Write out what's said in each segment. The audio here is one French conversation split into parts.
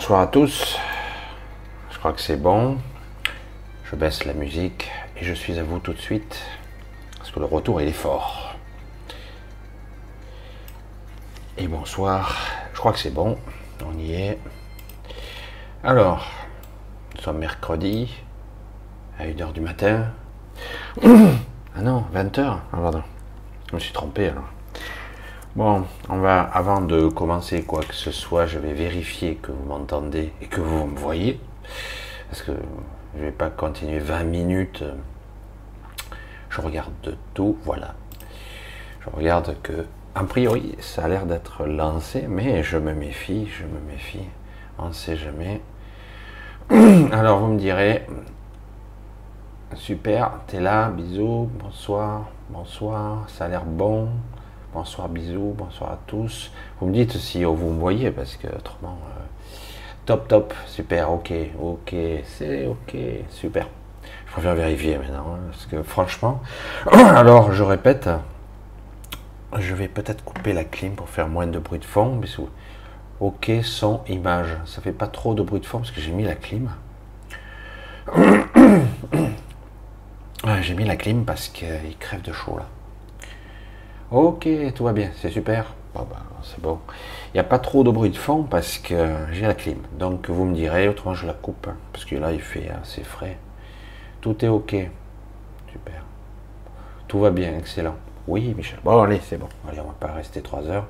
Bonsoir à tous. Je crois que c'est bon. Je baisse la musique et je suis à vous tout de suite parce que le retour il est fort. Et bonsoir. Je crois que c'est bon. On y est. Alors, nous sommes mercredi à 1h du matin. Ah non, 20h. Ah pardon. Je me suis trompé alors. Bon, on va, avant de commencer quoi que ce soit, je vais vérifier que vous m'entendez et que vous me voyez. Parce que je ne vais pas continuer 20 minutes. Je regarde tout, voilà. Je regarde que, a priori, ça a l'air d'être lancé, mais je me méfie, je me méfie. On ne sait jamais. Alors vous me direz, super, t'es là, bisous, bonsoir, bonsoir, ça a l'air bon. Bonsoir, bisous, bonsoir à tous. Vous me dites si vous me voyez, parce que autrement, euh, top, top, super, ok, ok, c'est ok, super. Je préfère vérifier maintenant, hein, parce que franchement, alors je répète, je vais peut-être couper la clim pour faire moins de bruit de fond, bisous. Ok, son, image, ça fait pas trop de bruit de fond parce que j'ai mis la clim. j'ai mis la clim parce qu'il crève de chaud là. Ok, tout va bien, c'est super. Ben, c'est bon. Il n'y a pas trop de bruit de fond parce que j'ai la clim. Donc vous me direz, autrement je la coupe. Hein, parce que là il fait assez frais. Tout est ok. Super. Tout va bien, excellent. Oui, Michel. Bon, allez, c'est bon. Allez, on va pas rester trois heures.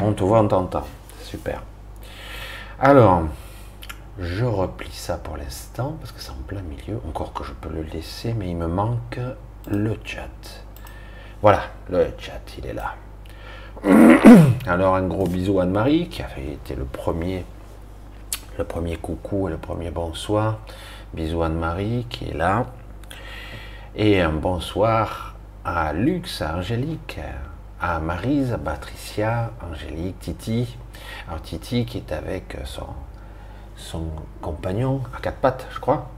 On te voit, on t'entend. Super. Alors, je replie ça pour l'instant parce que c'est en plein milieu. Encore que je peux le laisser, mais il me manque le chat. Voilà, le chat, il est là. Alors un gros bisou à Anne-Marie qui avait été le premier, le premier coucou et le premier bonsoir. Bisous Anne-Marie qui est là. Et un bonsoir à Lux, à Angélique, à Marise, à Patricia, Angélique, Titi. Alors Titi qui est avec son, son compagnon à quatre pattes, je crois.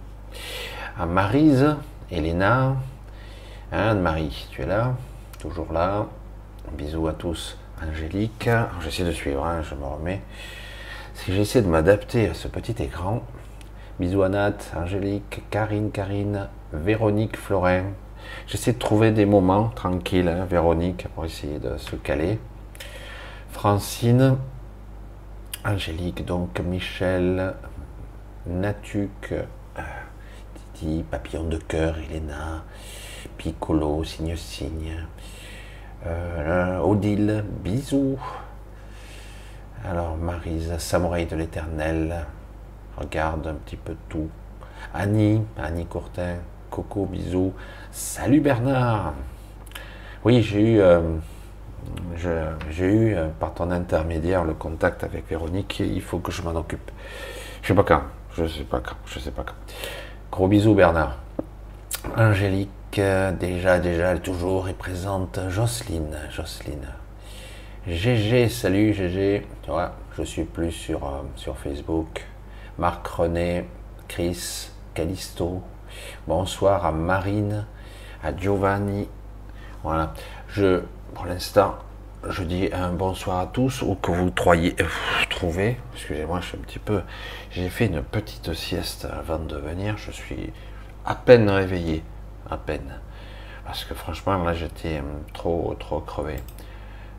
À Marise, Elena, Anne-Marie, tu es là toujours là. Bisous à tous. Angélique, j'essaie de suivre, hein, je me remets. Si j'essaie de m'adapter à ce petit écran, bisous à Nat, Angélique, Karine, Karine, Véronique, Florin. J'essaie de trouver des moments tranquilles, hein, Véronique, pour essayer de se caler. Francine, Angélique, donc Michel, Natuc, euh, Titi, Papillon de cœur, Elena, Piccolo, Signe Signe, euh, Odile, bisous. Alors Marise, Samouraï de l'éternel, regarde un petit peu tout. Annie, Annie Courtin, Coco, bisous. Salut Bernard. Oui, j'ai eu, euh, euh, par ton intermédiaire le contact avec Véronique. il faut que je m'en occupe. Je sais pas quand. Je sais pas quand. Je sais pas quand. Gros bisous Bernard. Angélique déjà, déjà, toujours est présente. Jocelyne, Jocelyne. GG, salut GG. Tu vois, je suis plus sur, euh, sur Facebook. Marc René, Chris, Calisto. Bonsoir à Marine, à Giovanni. Voilà. Je, pour l'instant, je dis un bonsoir à tous, ou que vous trouvez, trouvez, excusez-moi, je suis un petit peu, j'ai fait une petite sieste avant de venir, je suis à peine réveillé à peine. Parce que franchement, là, j'étais euh, trop, trop crevé.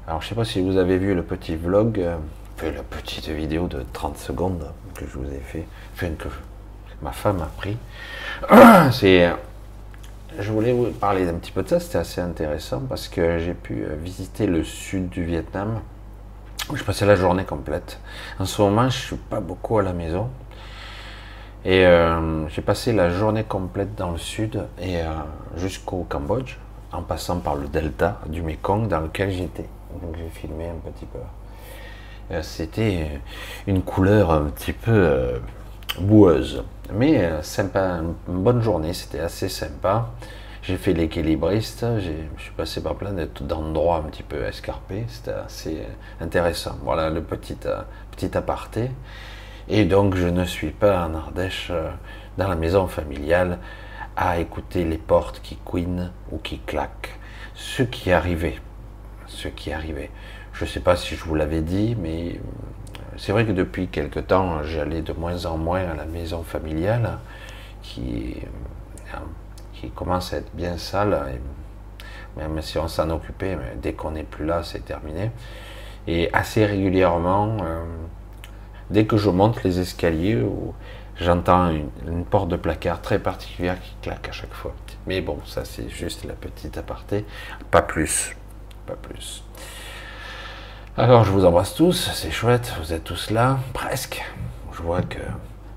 Alors, je sais pas si vous avez vu le petit vlog, euh, la petite vidéo de 30 secondes que je vous ai fait, enfin, que ma femme a pris. C'est, je voulais vous parler d'un petit peu de ça, c'était assez intéressant parce que j'ai pu euh, visiter le sud du Vietnam. Je passais la journée complète. En ce moment, je suis pas beaucoup à la maison et euh, j'ai passé la journée complète dans le sud et euh, jusqu'au Cambodge, en passant par le delta du Mekong dans lequel j'étais. Donc j'ai filmé un petit peu. Euh, c'était une couleur un petit peu boueuse, mais sympa, une bonne journée, c'était assez sympa. J'ai fait l'équilibriste, je suis passé par plein d'endroits un petit peu escarpés, c'était assez intéressant. Voilà le petit, petit aparté. Et donc je ne suis pas en Ardèche, euh, dans la maison familiale, à écouter les portes qui couinent ou qui claquent. Ce qui arrivait, ce qui arrivait. Je ne sais pas si je vous l'avais dit, mais euh, c'est vrai que depuis quelque temps, j'allais de moins en moins à la maison familiale, qui, euh, commence à être bien sale. même si on s'en occupait, dès qu'on n'est plus là, c'est terminé. Et assez régulièrement, dès que je monte les escaliers, j'entends une, porte de placard très particulière qui claque à chaque fois. Mais bon, ça c'est juste la petite aparté, pas plus, pas plus. Alors je vous embrasse tous, c'est chouette, vous êtes tous là, presque. Je vois que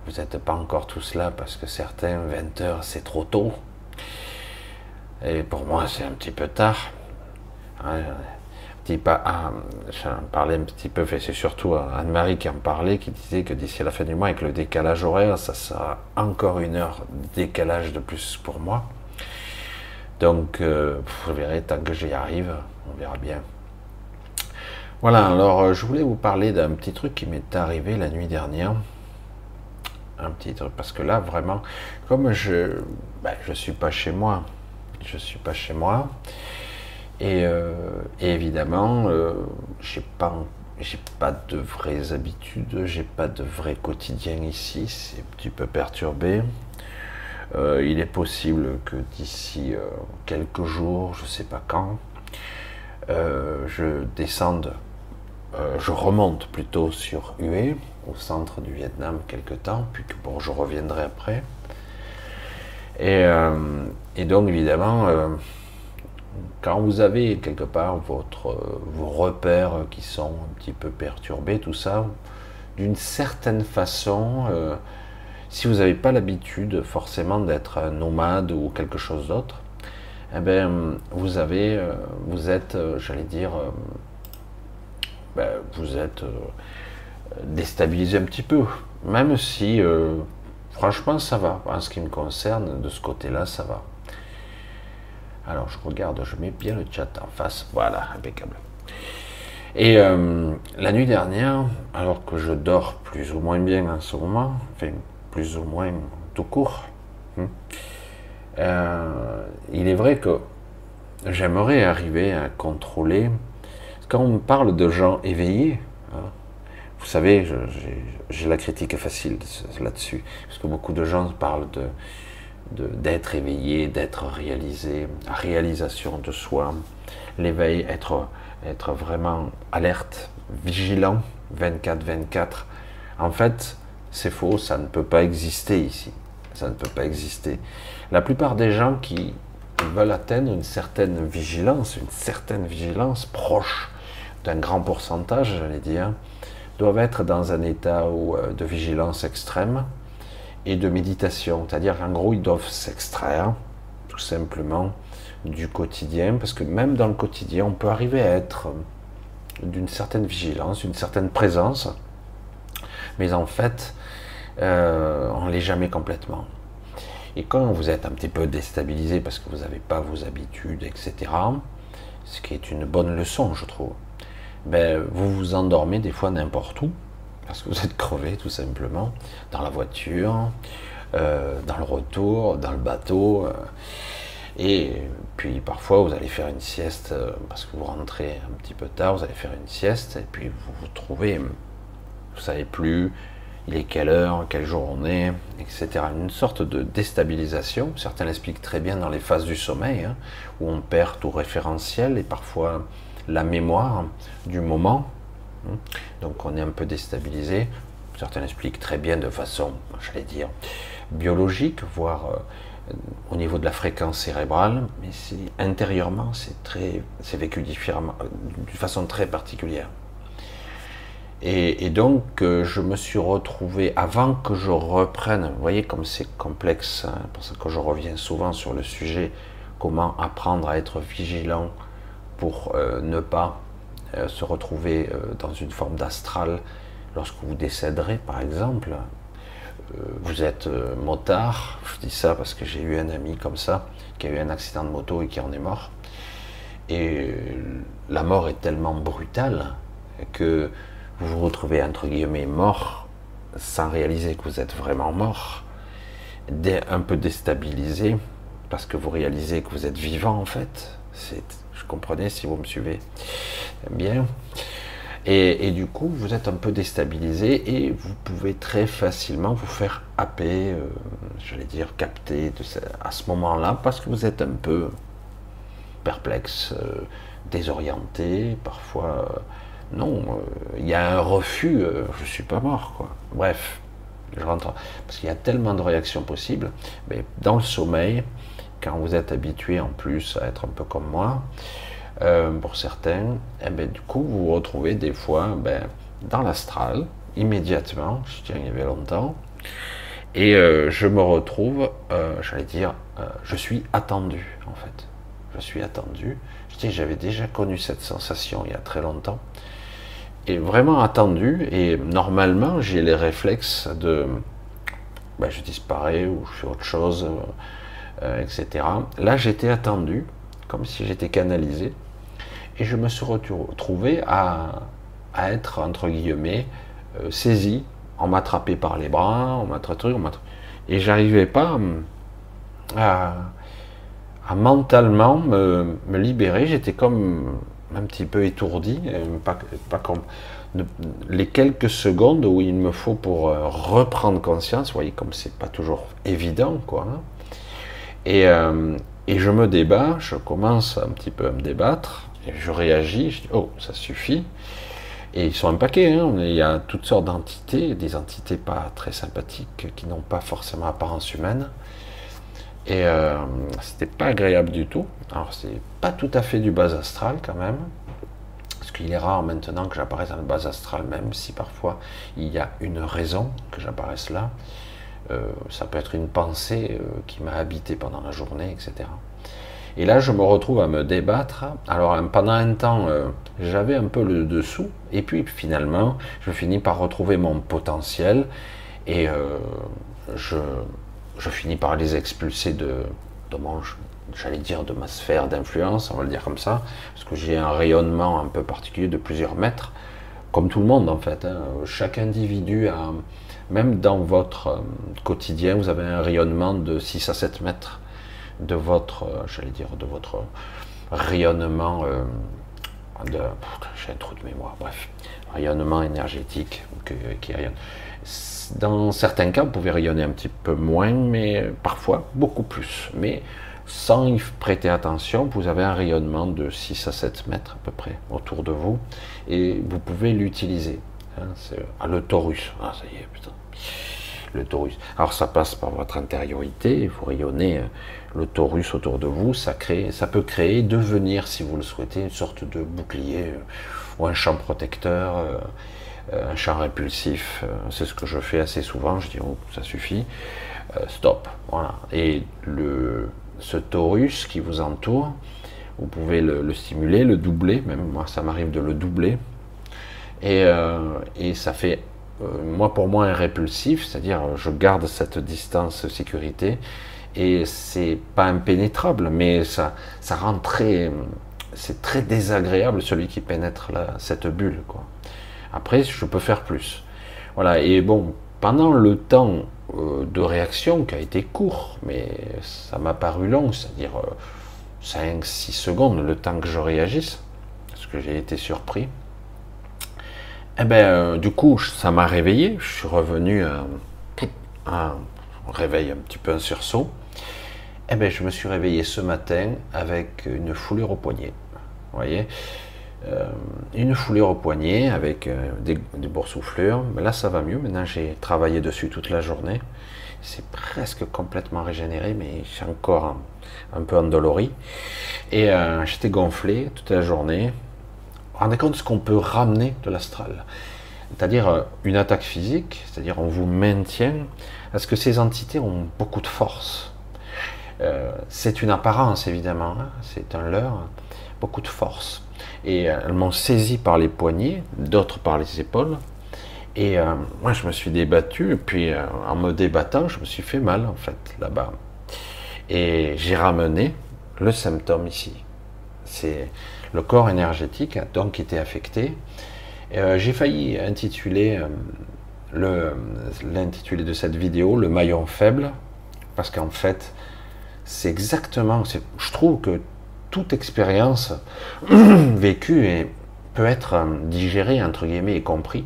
vous n'êtes pas encore tous là parce que certains, 20 heures, c'est trop tôt. Et pour moi, c'est un petit peu tard. Pas, ah, j'en parlais un petit peu, c'est surtout Anne-Marie qui en parlait, qui disait que d'ici la fin du mois, avec le décalage horaire, ça sera encore une heure décalage de plus pour moi. Donc, euh, vous verrez, tant que j'y arrive, on verra bien. Voilà, alors euh, je voulais vous parler d'un petit truc qui m'est arrivé la nuit dernière. Un petit truc, parce que là, vraiment, comme je ben, je suis pas chez moi, je suis pas chez moi, et, euh, évidemment, j'ai pas j'ai pas de vraies habitudes, j'ai pas de vrai quotidien ici, c'est un petit peu perturbé. Euh, il est possible que d'ici euh, quelques jours, je sais pas quand, euh, je descende, je remonte plutôt sur Hue, au centre du Vietnam, quelque temps, puis que bon, je reviendrai après. Et, et donc, évidemment, quand vous avez quelque part vos repères qui sont un petit peu perturbés, tout ça, d'une certaine façon, si vous n'avez pas l'habitude forcément d'être nomade ou quelque chose d'autre, eh bien, vous avez, euh, vous êtes, euh, j'allais dire, euh, ben, vous êtes déstabilisé un petit peu, même si, franchement, ça va. En ce qui me concerne, de ce côté-là, ça va. Alors, je regarde, je mets bien le chat en face. Voilà, impeccable. Et la nuit dernière, alors que je dors plus ou moins bien en ce moment, enfin, plus ou moins tout court. Hmm. Euh, il est vrai que j'aimerais arriver à contrôler. Quand on parle de gens éveillés, hein, vous savez, j'ai la critique facile là-dessus, parce que beaucoup de gens parlent de d'être éveillé, d'être réalisé, réalisation de soi, l'éveil, être, être vraiment alerte, vigilant, 24-24. En fait, c'est faux, ça ne peut pas exister ici. Ça ne peut pas exister. La plupart des gens qui veulent atteindre une certaine vigilance, une certaine vigilance proche d'un grand pourcentage, j'allais dire, doivent être dans un état euh, de vigilance extrême et de méditation. C'est-à-dire qu'en gros, ils doivent s'extraire tout simplement du quotidien, parce que même dans le quotidien, on peut arriver à être d'une certaine vigilance, d'une certaine présence, mais en fait, euh, on ne l'est jamais complètement. Et quand vous êtes un petit peu déstabilisé parce que vous n'avez pas vos habitudes, etc., ce qui est une bonne leçon, je trouve, ben, vous vous endormez des fois n'importe où, parce que vous êtes crevé tout simplement, dans la voiture, euh, dans le retour, dans le bateau. Euh, et puis parfois vous allez faire une sieste parce que vous rentrez un petit peu tard, vous allez faire une sieste et puis vous vous trouvez, vous savez plus il est quelle heure, quelle journée, etc. Une sorte de déstabilisation. Certains l'expliquent très bien dans les phases du sommeil, hein, où on perd tout référentiel et parfois la mémoire du moment. Hein. Donc on est un peu déstabilisé. Certains l'expliquent très bien de façon, j'allais dire, biologique, voire euh, au niveau de la fréquence cérébrale, mais intérieurement, c'est très, c'est vécu différemment, euh, d'une façon très particulière. Et, donc, euh, je me suis retrouvé, avant que je reprenne, vous voyez comme c'est complexe, hein, parce que je reviens souvent sur le sujet, comment apprendre à être vigilant pour ne pas euh, se retrouver dans une forme d'astral lorsque vous décéderez, par exemple. vous êtes motard, je dis ça parce que j'ai eu un ami comme ça, qui a eu un accident de moto et qui en est mort. Et la mort est tellement brutale que vous vous retrouvez entre guillemets mort sans réaliser que vous êtes vraiment mort, un peu déstabilisé parce que vous réalisez que vous êtes vivant en fait. Comprenais si vous me suivez bien. Et, du coup, vous êtes un peu déstabilisé et vous pouvez très facilement vous faire happer, euh, j'allais dire capter à ce moment-là, parce que vous êtes un peu perplexe, euh, désorienté, parfois. Euh, non, il y a un refus, je suis pas mort, quoi. Bref, je rentre. Parce qu'il y a tellement de réactions possibles. Mais dans le sommeil, quand vous êtes habitué en plus à être un peu comme moi, euh, pour certains, eh ben, du coup, vous vous retrouvez des fois ben, dans l'astral, immédiatement, je tiens, il y avait longtemps, et euh, je me retrouve, euh, j'allais dire, je suis attendu, en fait. Je suis attendu. J'avais déjà connu cette sensation il y a très longtemps, et vraiment attendu, et normalement, j'ai les réflexes de, ben, je disparais ou je fais autre chose, etc. Là, j'étais attendu, comme si j'étais canalisé. Et je me suis retrouvé à, être, entre guillemets, euh, saisi, on m'attrapait par les bras, on m'attrapait, on et j'arrivais pas à, mentalement me, libérer. J'étais comme un petit peu étourdi, pas, pas comme les quelques secondes où il me faut pour euh, reprendre conscience. Vous voyez, comme c'est pas toujours évident, quoi. Hein. Et, euh, et je me débat, je commence un petit peu à me débattre, je réagis, je dis oh ça suffit. Et ils sont un paquet, hein. il y a toutes sortes d'entités, des entités pas très sympathiques qui n'ont pas forcément apparence humaine. Et euh, c'était pas agréable du tout. Alors c'est pas tout à fait du bas astral quand même, parce qu'il est rare maintenant que j'apparaisse dans le bas astral, même si parfois il y a une raison que j'apparaisse là. Euh, ça peut être une pensée euh, qui m'a habité pendant la journée, etc. Et là, je me retrouve à me débattre. Alors, pendant un temps, euh, j'avais un peu le dessous, et puis finalement, je finis par retrouver mon potentiel, et je, finis par les expulser de, de mon, j'allais dire, de ma sphère d'influence, on va le dire comme ça, parce que j'ai un rayonnement un peu particulier de plusieurs mètres, comme tout le monde en fait. Hein. Chaque individu a, même dans votre euh, quotidien, vous avez un rayonnement de 6 à 7 mètres de votre, euh, j'allais dire, de votre rayonnement euh, de, j'ai un trou de mémoire, bref, rayonnement énergétique qui rayonne. Dans certains cas, vous pouvez rayonner un petit peu moins, mais parfois beaucoup plus. Mais sans y prêter attention, vous avez un rayonnement de 6 à 7 mètres à peu près autour de vous, et vous pouvez l'utiliser. Hein, ah, le taurus. Ah, ça y est, putain. Le taurus. Alors ça passe par votre intériorité, vous rayonnez euh, le taurus autour de vous, ça, crée, ça peut créer, devenir, si vous le souhaitez, une sorte de bouclier euh, ou un champ protecteur, euh, un champ répulsif. C'est ce que je fais assez souvent. Je dis, oh, ça suffit, stop. Voilà. Et le, ce taurus qui vous entoure, vous pouvez le, stimuler, le doubler, même moi ça m'arrive de le doubler. Et, et ça fait moi pour moi un répulsif, c'est-à-dire je garde cette distance sécurité et c'est pas impénétrable, mais ça, ça rend très, c'est très désagréable celui qui pénètre cette bulle, quoi. Après, je peux faire plus. Voilà. Et bon, pendant le temps euh, de réaction qui a été court, mais ça m'a paru long, c'est-à-dire 5-6 euh, secondes, le temps que je réagisse, parce que j'ai été surpris. Eh ben, euh, du coup, ça m'a réveillé. Je suis revenu à un réveil un petit peu un sursaut. Eh bien, je me suis réveillé ce matin avec une foulure au poignet. Vous voyez? Euh, Une foulure au poignet avec euh, des, boursouflures. Mais là, ça va mieux. Maintenant, j'ai travaillé dessus toute la journée. C'est presque complètement régénéré, mais j'ai encore un, peu endolori. Et euh, j'étais gonflé toute la journée. Vous rendez compte de ce qu'on peut ramener de l'astral c'est-à-dire une attaque physique, c'est-à-dire on vous maintient, parce que ces entités ont beaucoup de force. Euh, c'est une apparence évidemment, hein. c'est un leurre, beaucoup de force. Et euh, elles m'ont saisi par les poignets, d'autres par les épaules. Et euh, moi je me suis débattu, et puis en me débattant, je me suis fait mal en fait là-bas. Et j'ai ramené le symptôme ici. C'est le corps énergétique a donc été affecté. j'ai failli intituler l'intitulé de cette vidéo le maillon faible, parce qu'en fait, c'est exactement, je trouve que toute expérience vécue peut être euh, digéré, entre guillemets, et compris.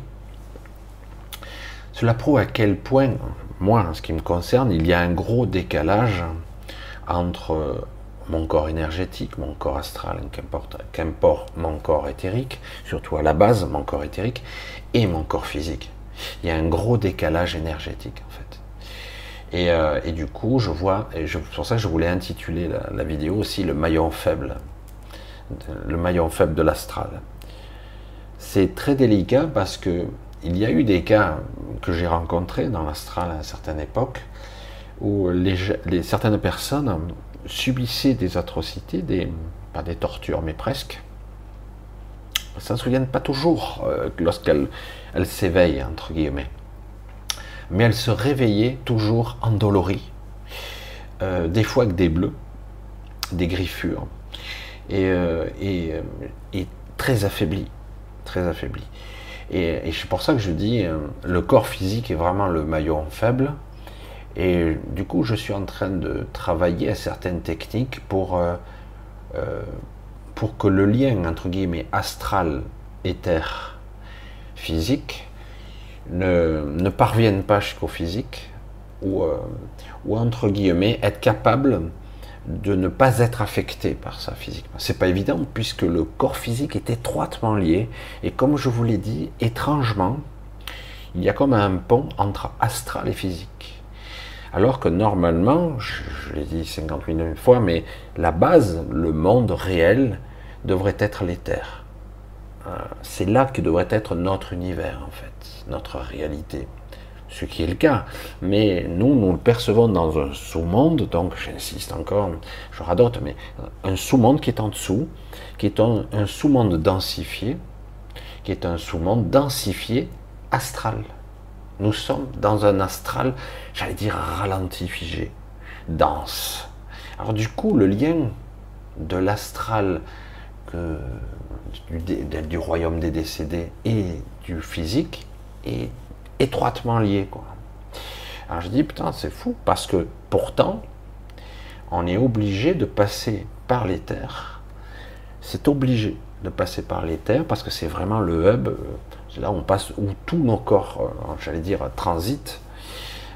Cela prouve à quel point, moi, en ce qui me concerne, il y a un gros décalage entre euh, mon corps énergétique, mon corps astral, qu'importe mon corps éthérique, surtout à la base, mon corps éthérique, et mon corps physique. Il y a un gros décalage énergétique, en fait. Et, euh, du coup, je vois, et c'est pour ça je voulais intituler la, vidéo aussi le maillon faible, le maillon faible de l'astral. C'est très délicat parce que il y a eu des cas que j'ai rencontrés dans l'astral à une certaine époque où les, certaines personnes subissaient des atrocités, pas des tortures, mais presque. Ne se souviennent pas toujours euh, lorsqu'elles s'éveillent, entre guillemets. Mais elles se réveillaient toujours endolories, euh, des fois avec des bleus, des griffures, et, euh, et très affaiblies. Très affaiblies. Et, c'est pour ça que je dis, euh, le corps physique est vraiment le maillon faible. Et du coup, je suis en train de travailler à certaines techniques pour, euh, euh, pour que le lien, entre guillemets, astral, éther, physique, ne, ne parvienne pas jusqu'au physique, ou, ou entre guillemets, être capable de ne pas être affecté par ça physiquement. C'est pas évident puisque le corps physique est étroitement lié et comme je vous l'ai dit, étrangement, il y a comme un pont entre astral et physique. Alors que normalement, je, l'ai dit 50 000 fois, mais la base, le monde réel, devrait être l'éther. Euh, c'est là que devrait être notre univers en fait, notre réalité ce qui est le cas. Mais nous, nous le percevons dans un sous-monde, donc j'insiste encore, je radote, mais un sous-monde qui est en dessous, qui est un, sous-monde densifié, qui est un sous-monde densifié astral. Nous sommes dans un astral, j'allais dire ralenti, figé, dense. Alors du coup, le lien de l'astral du, du royaume des décédés et du physique est étroitement liés. Quoi. Alors je dis, putain, c'est fou, parce que pourtant, on est obligé de passer par les terres. C'est obligé de passer par les terres, parce que c'est vraiment le hub, c'est là on passe, où tous nos corps, euh, j'allais dire, transitent.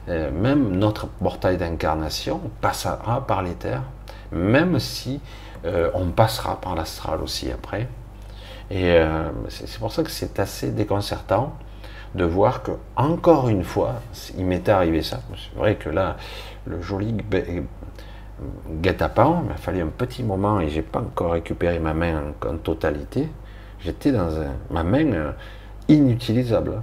Euh, même notre portail d'incarnation passera par terres, même si euh, on passera par l'astral aussi après. Et c'est pour ça que c'est assez déconcertant de voir que, encore une fois, il m'est arrivé ça. C'est vrai que là, le joli guet-apens, il m'a fallu un petit moment et j'ai pas encore récupéré ma main en, totalité. J'étais dans ma main euh, inutilisable.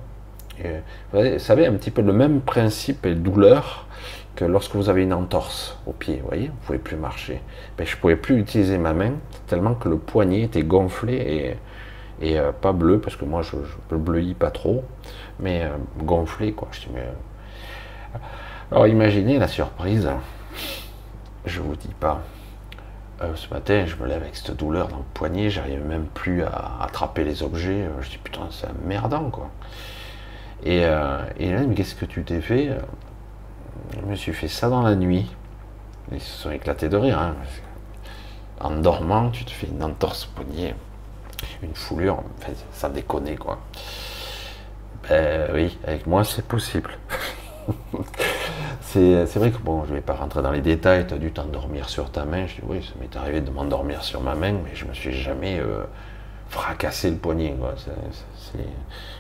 Vous savez, un petit peu le même principe et douleur que lorsque vous avez une entorse au pied, vous voyez, vous pouvez plus marcher. Je pouvais plus utiliser ma main tellement que le poignet était gonflé et euh, pas bleu parce que moi je, le bleuis pas trop, mais euh, gonflé quoi. Je Alors imaginez la surprise, je vous dis pas. Euh, ce matin, je me lève avec cette douleur dans le poignet, j'arrive même plus à attraper les objets. Je dis putain, c'est merdant quoi. Et, et là, mais qu'est-ce que tu t'es fait? Je me suis fait ça dans la nuit. Ils se sont éclatés de rire. Hein. En dormant, tu te fais une entorse poignet une foulure, ça déconne quoi. Ben oui, avec moi c'est possible. c'est vrai que bon, je vais pas rentrer dans les détails, tu as dû t'endormir sur ta main. Je dis oui, ça m'est arrivé de m'endormir sur ma main, mais je me suis jamais euh, fracassé le poignet. Quoi.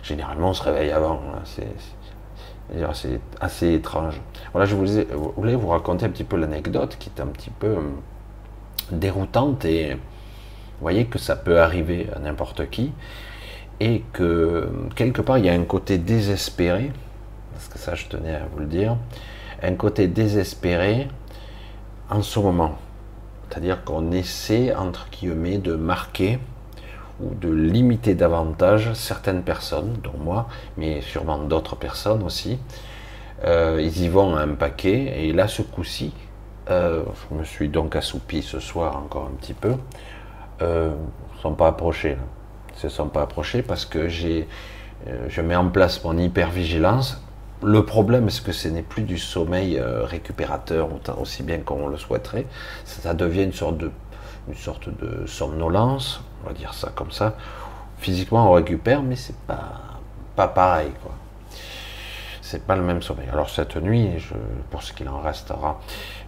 Généralement on se réveille avant. C'est assez étrange. Voilà, je voulais vous raconter un petit peu l'anecdote qui est un petit peu euh, déroutante et vous voyez que ça peut arriver à n'importe qui et que quelque part il y a un côté désespéré, parce que ça je tenais à vous le dire, un côté désespéré en ce moment. C'est-à-dire qu'on essaie, entre guillemets, de marquer de limiter davantage certaines personnes, dont moi, mais sûrement d'autres personnes aussi. Euh, ils y vont un paquet, et là, ce coup-ci, euh, je me suis donc assoupi ce soir encore un petit peu, euh, sont pas approchés. se sont pas approchés parce que j'ai, euh, je mets en place mon hypervigilance. Le problème, c'est que ce n'est plus du sommeil récupérateur aussi bien qu'on le souhaiterait. Ça, devient une sorte de, une sorte de somnolence, on va dire ça comme ça. Physiquement, on récupère, mais c'est pas, pas pareil, quoi. C'est pas le même sommeil. Alors cette nuit, pour ce qu'il en restera,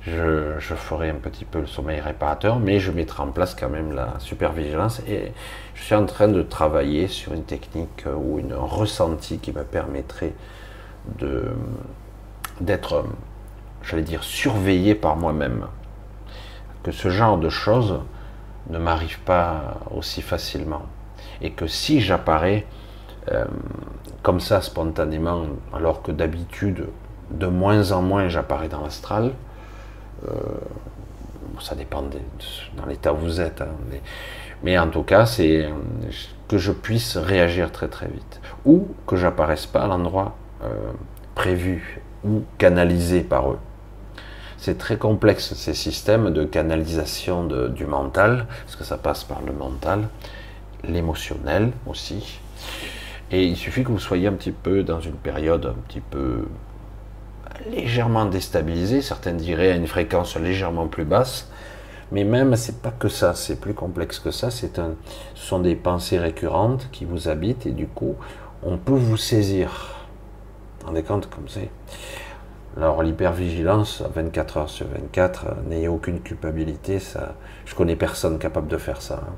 je, ferai un petit peu le sommeil réparateur, mais je mettrai en place quand même la supervigilance et je suis en train de travailler sur une technique ou une ressenti qui me permettrait de d'être, j'allais dire, surveillé par moi-même. Que ce genre de choses ne m'arrive pas aussi facilement. Et que si j'apparais euh, comme ça spontanément, alors que d'habitude, de moins en moins j'apparais dans l'astral, euh, ça dépend dans l'état où vous êtes, hein, mais, en tout cas, c'est que je puisse réagir très très vite. Ou que j'apparaisse pas à l'endroit euh, prévu ou canalisé par eux. C'est très complexe ces systèmes de canalisation du mental, parce que ça passe par le mental, l'émotionnel aussi. Et il suffit que vous soyez un petit peu dans une période un petit peu légèrement déstabilisée, certains diraient à une fréquence légèrement plus basse, mais même c'est pas que ça, c'est plus complexe que ça, c'est un, ce sont des pensées récurrentes qui vous habitent et du coup on peut vous saisir. Vous rendez compte comme c'est alors l'hypervigilance, 24 heures sur 24, euh, n'ayez aucune culpabilité, ça, je connais personne capable de faire ça. Hein.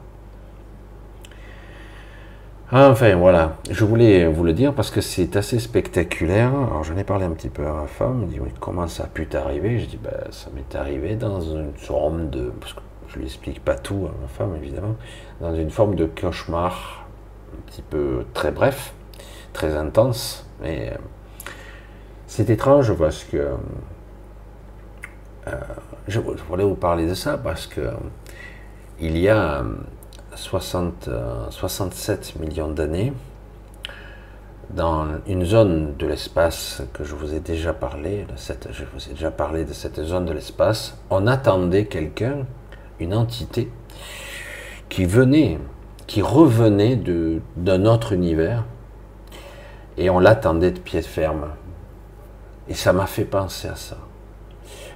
Enfin voilà, je voulais vous le dire parce que c'est assez spectaculaire. Alors j'en ai parlé un petit peu à ma femme, elle me dit oui, comment ça a pu t'arriver? Je dis ben, ça m'est arrivé dans une forme de, parce que je lui explique pas tout à ma femme évidemment, dans une forme de cauchemar un petit peu très bref, très intense, mais euh, c'est étrange parce que euh, je, voulais vous parler de ça parce que il y a 60, 67 euh, millions d'années, dans une zone de l'espace que je vous ai déjà parlé, je vous ai déjà parlé de cette zone de l'espace, on attendait quelqu'un, une entité, qui venait, qui revenait d'un autre univers, et on l'attendait de pied ferme. Et ça m'a fait penser à ça.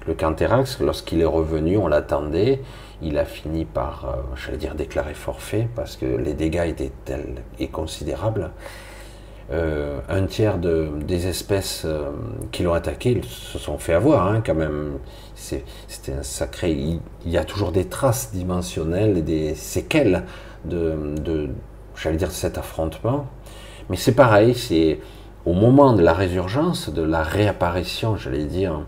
Le Canterax, lorsqu'il est revenu, on l'attendait, il a fini par, euh, j'allais dire, déclarer forfait, parce que les dégâts étaient tels et considérables. Euh, un tiers de, des espèces euh, qui l'ont attaqué ils se sont fait avoir, hein, quand même. C'était un sacré. Il, y a toujours des traces dimensionnelles et des séquelles de, de j'allais dire, cet affrontement. Mais c'est pareil, c'est au moment de la résurgence, de la réapparition, j'allais dire,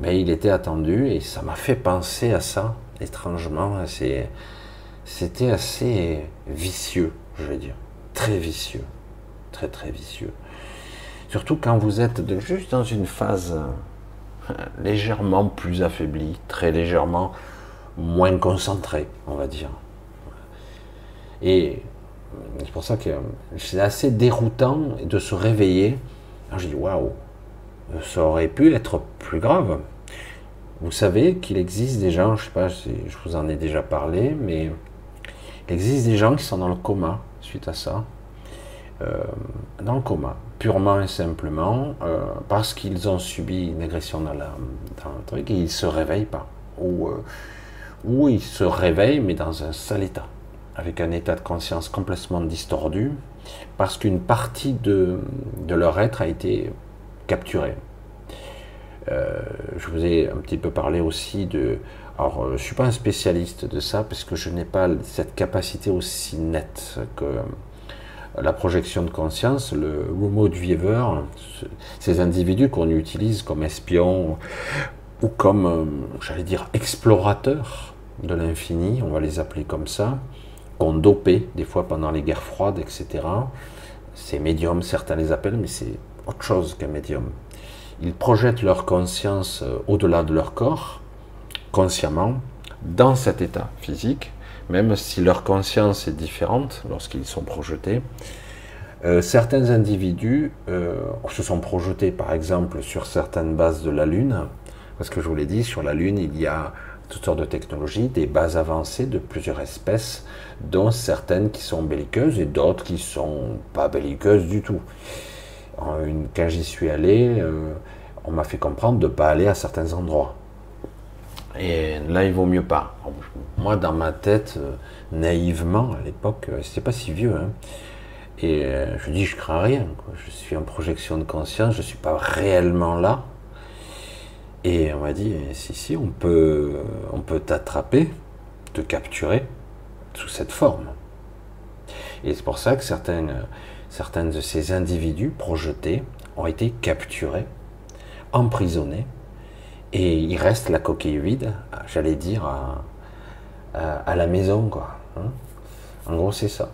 mais il était attendu et ça m'a fait penser à ça, étrangement. C'était assez vicieux, je vais dire. Très vicieux. Très, très vicieux. Surtout quand vous êtes juste dans une phase euh, légèrement plus affaiblie, très légèrement moins concentrée, on va dire. Et c'est pour ça que c'est assez déroutant de se réveiller. Je dis waouh, ça aurait pu être plus grave. Vous savez qu'il existe des gens, je sais pas, je vous en ai déjà parlé, mais il existe des gens qui sont dans le coma suite à ça, euh, dans le coma, purement et simplement euh, parce qu'ils ont subi une agression dans, la, dans le truc et ils se réveillent pas, ou, euh, ou ils se réveillent mais dans un sale état avec un état de conscience complètement distordu, parce qu'une partie de, leur être a été capturée. Euh, je vous ai un petit peu parlé aussi de... Alors, euh, je ne suis pas un spécialiste de ça, parce que je n'ai pas cette capacité aussi nette que la projection de conscience, le remote viewer, ces individus qu'on utilise comme espions ou comme, euh, j'allais dire, explorateurs de l'infini, on va les appeler comme ça, qu'on dopait des fois pendant les guerres froides, etc. Ces médiums, certains les appellent, mais c'est autre chose qu'un médium. Ils projettent leur conscience euh, au-delà de leur corps, consciemment, dans cet état physique, même si leur conscience est différente lorsqu'ils sont projetés. Euh, certains individus euh, se sont projetés, par exemple, sur certaines bases de la Lune, parce que je vous l'ai dit, sur la Lune, il y a toutes sortes de technologies, des bases avancées de plusieurs espèces, dont certaines qui sont belliqueuses et d'autres qui sont pas belliqueuses du tout. quand j'y suis allé, euh, on m'a fait comprendre de ne pas aller à certains endroits. Et là, il vaut mieux pas. Moi, dans ma tête, euh, naïvement, à l'époque, euh, c'était pas si vieux. Hein. Et je dis, je crains rien. Je suis en projection de conscience, je suis pas réellement là. Et on m'a dit, eh, si, si, on peut, on peut t'attraper, te capturer sous cette forme. Et c'est pour ça que certaines, de ces individus projetés ont été capturés, emprisonnés, et il reste la coquille vide, j'allais dire, à, la maison, quoi. Hein. en gros, c'est ça.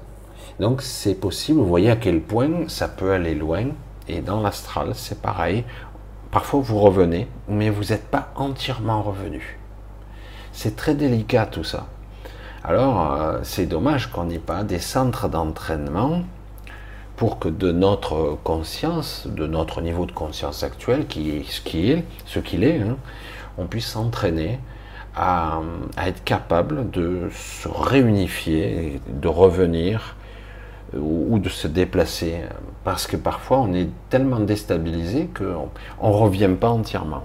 Donc, c'est possible. Vous voyez à quel point ça peut aller loin. Et dans l'astral, c'est pareil. Parfois, vous revenez, mais vous n'êtes pas entièrement revenu. C'est très délicat tout ça. Alors, euh, c'est dommage qu'on n'ait pas des centres d'entraînement pour que de notre conscience, de notre niveau de conscience actuel, qui est ce qu'il est, ce qu'il est, hein, on puisse s'entraîner à, être capable de se réunifier, de revenir ou, de se déplacer, parce que parfois on est tellement déstabilisé qu'on ne revient pas entièrement.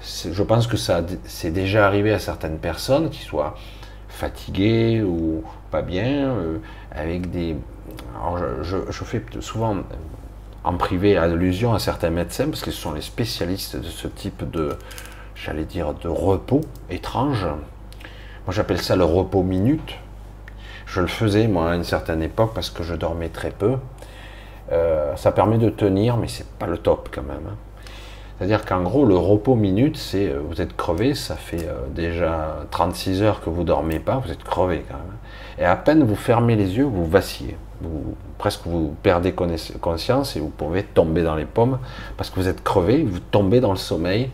Je pense que ça c'est déjà arrivé à certaines personnes qui soient fatiguées ou pas bien, euh, avec des, alors je, fais souvent en privé allusion à certains médecins parce ce sont les spécialistes de ce type de, j'allais dire, de repos étrange. Moi j'appelle ça le repos minute. Je le faisais moi à une certaine époque parce que je dormais très peu. Euh, ça permet de tenir, mais c'est pas le top quand même. Hein. C'est-à-dire qu'en gros, le repos minute, c'est euh, vous êtes crevé, ça fait euh, déjà 36 heures que vous dormez pas, vous êtes crevé quand même. Et à peine vous fermez les yeux, vous vacillez. Presque vous perdez conscience et vous pouvez tomber dans les pommes parce que vous êtes crevé, vous tombez dans le sommeil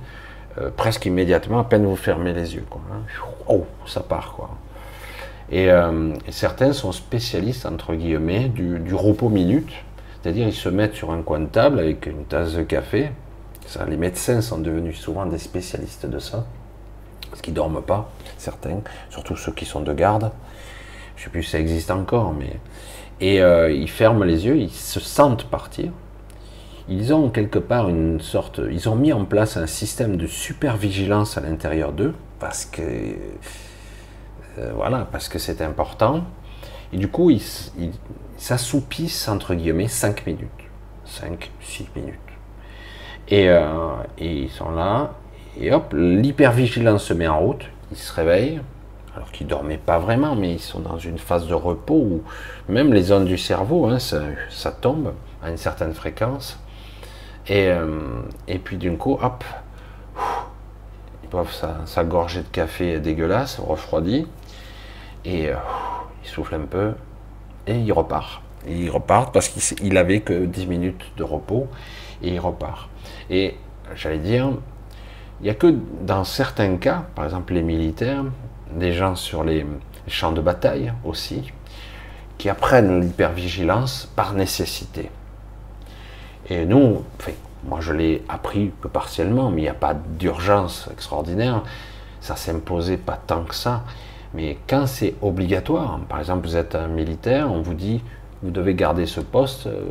presque immédiatement, à peine vous fermez les yeux. Hein. Oh, ça part quoi. Et, certains sont spécialistes, entre guillemets, du, repos minute. C'est-à-dire, ils se mettent sur un coin de table avec une tasse de café, les médecins sont devenus souvent des spécialistes de ça, parce qu'ils dorment pas, certains, surtout ceux qui sont de garde. Je ne sais plus si ça existe encore, mais et euh, ils ferment les yeux, ils se sentent partir. Ils ont quelque part une sorte, ils ont mis en place un système de super vigilance à l'intérieur d'eux, parce que euh, voilà, parce que c'est important. Et du coup, ils s'assoupissent entre guillemets 5 minutes, 5, 6 minutes. Euh, et, ils sont là, et hop, l'hypervigilance se met en route, ils se réveillent, alors qu'ils dormaient pas vraiment, mais ils sont dans une phase de repos où même les zones du cerveau, hein, ça, tombe à une certaine fréquence. Et, euh, et puis d'un coup, hop, ils boivent sa, gorgée de café dégueulasse, refroidi, et euh, ils soufflent un peu, et ils repartent. Et ils repartent parce qu'il avait que 10 minutes de repos, et ils repartent. Et j'allais dire, il n'y a que dans certains cas, par exemple les militaires, des gens sur les champs de bataille aussi, qui apprennent l'hypervigilance par nécessité. Et nous, enfin, moi je l'ai appris que partiellement, mais il n'y a pas d'urgence extraordinaire, ça s'imposait pas tant que ça. Mais quand c'est obligatoire, par exemple vous êtes un militaire, on vous dit vous devez garder ce poste, euh,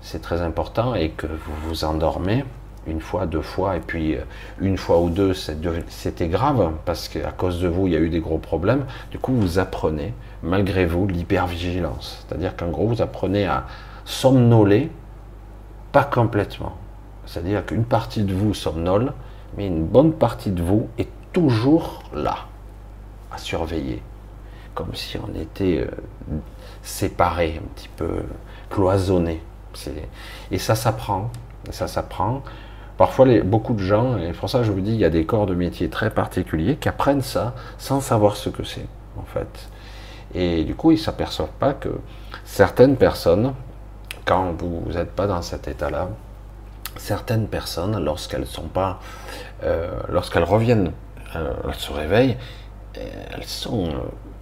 c'est très important, et que vous vous endormez une fois, deux fois, et puis euh, une fois ou deux, c'était grave, parce qu'à cause de vous, il y a eu des gros problèmes. Du coup, vous apprenez, malgré vous, l'hypervigilance. C'est-à-dire qu'en gros, vous apprenez à somnoler, pas complètement. C'est-à-dire qu'une partie de vous somnole, mais une bonne partie de vous est toujours là, surveiller, comme si on était euh, séparés, un petit peu cloisonnés. Et ça s'apprend. Ça s'apprend. Parfois, beaucoup de gens, et pour ça je vous dis, il y a des corps de métier très particuliers qui apprennent ça sans savoir ce que c'est, en fait. Et du coup, ils ne s'aperçoivent pas que certaines personnes, quand vous n'êtes pas dans cet état-là, certaines personnes, lorsqu'elles sont pas, euh, lorsqu'elles reviennent, euh, se réveillent, elles sont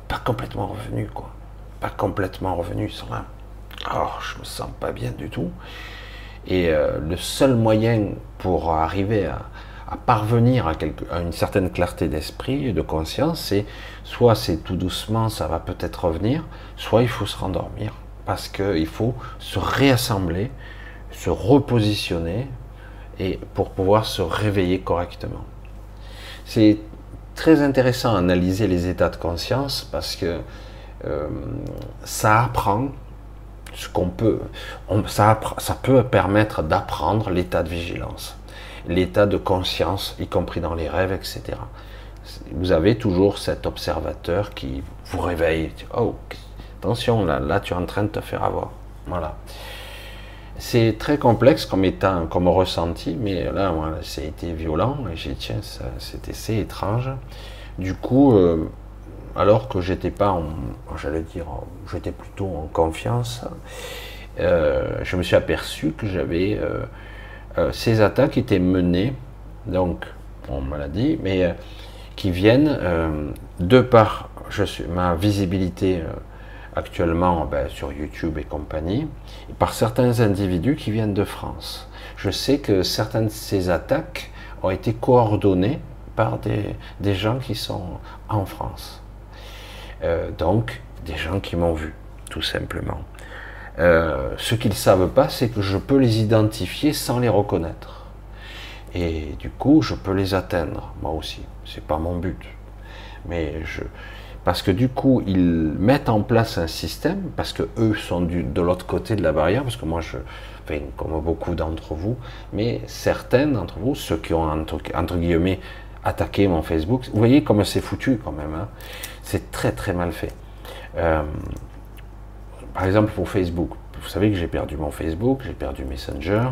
pas complètement revenues, quoi. Pas complètement revenues, sont là oh, je me sens pas bien du tout. Et euh, le seul moyen pour arriver à, parvenir à, une certaine clarté d'esprit et de conscience, c'est soit c'est tout doucement, ça va peut-être revenir, soit il faut se rendormir, parce qu'il faut se réassembler, se repositionner, et pour pouvoir se réveiller correctement. c'est très intéressant à analyser les états de conscience parce que euh, ça apprend ce qu'on peut, ça, ça peut permettre d'apprendre l'état de vigilance, l'état de conscience, y compris dans les rêves, etc. Vous avez toujours cet observateur qui vous réveille. Oh, attention, là, là, tu es en train de te faire avoir. Voilà. C'est très complexe comme état, comme ressenti, mais là, voilà, ça a été violent. Et j'ai dit, tiens, c'était assez étrange. Du coup, euh, alors que j'étais pas j'allais dire, j'étais plutôt en confiance, euh, je me suis aperçu que j'avais euh, ces attaques étaient menées, donc on me l'a dit, mais qui viennent de par je suis, ma visibilité actuellement ben, sur YouTube et compagnie, par certains individus qui viennent de France. Je sais que certaines de ces attaques ont été coordonnées par des, des gens qui sont en France. Euh, donc, des gens qui m'ont vu, tout simplement. Euh, ce qu'ils ne savent pas, c'est que je peux les identifier sans les reconnaître. Et du coup, je peux les atteindre, moi aussi. C'est pas mon but. Mais je, parce que du coup, ils mettent en place un système, parce que eux sont du, de l'autre côté de la barrière, parce que moi, je, enfin, comme beaucoup d'entre vous, mais certains d'entre vous, ceux qui ont entre, guillemets attaqué mon Facebook, vous voyez comme c'est foutu quand même. Hein. c'est très très mal fait. Euh, par exemple pour Facebook, vous savez que j'ai perdu mon Facebook, j'ai perdu Messenger.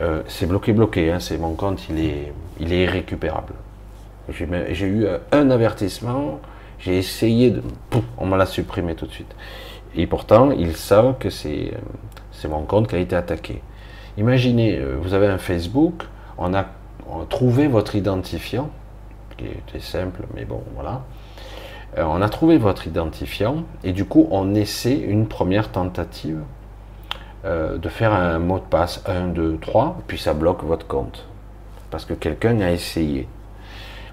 Euh, c'est bloqué, bloqué. Hein, c'est mon compte, il est, il est irrécupérable. J'ai eu un avertissement j'ai essayé de... on me l'a supprimé tout de suite. Et pourtant, ils savent que c'est mon compte qui a été attaqué. Imaginez, euh, vous avez un Facebook, on a, trouvé votre identifiant, qui était simple, mais bon, voilà. Euh, on a trouvé votre identifiant, et du coup, on essaie une première tentative euh, de faire un mot de passe 1, 2, 3, puis ça bloque votre compte. Parce que quelqu'un a essayé.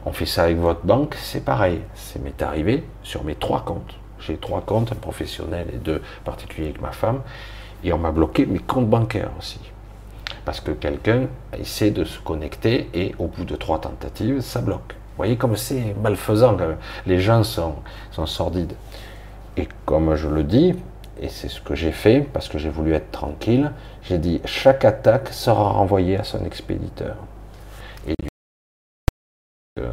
On fait ça avec votre banque, c'est pareil. C'est m'est arrivé sur mes trois comptes. J'ai trois comptes, un professionnel et deux particuliers avec ma femme, et on m'a bloqué mes comptes bancaires aussi. Parce que quelqu'un essaie de se connecter et au bout de trois tentatives, ça bloque. Vous voyez comme c'est malfaisant, les gens sont, sont sordides. Et comme je le dis, et c'est ce que j'ai fait parce que j'ai voulu être tranquille, j'ai dit chaque attaque sera renvoyée à son expéditeur.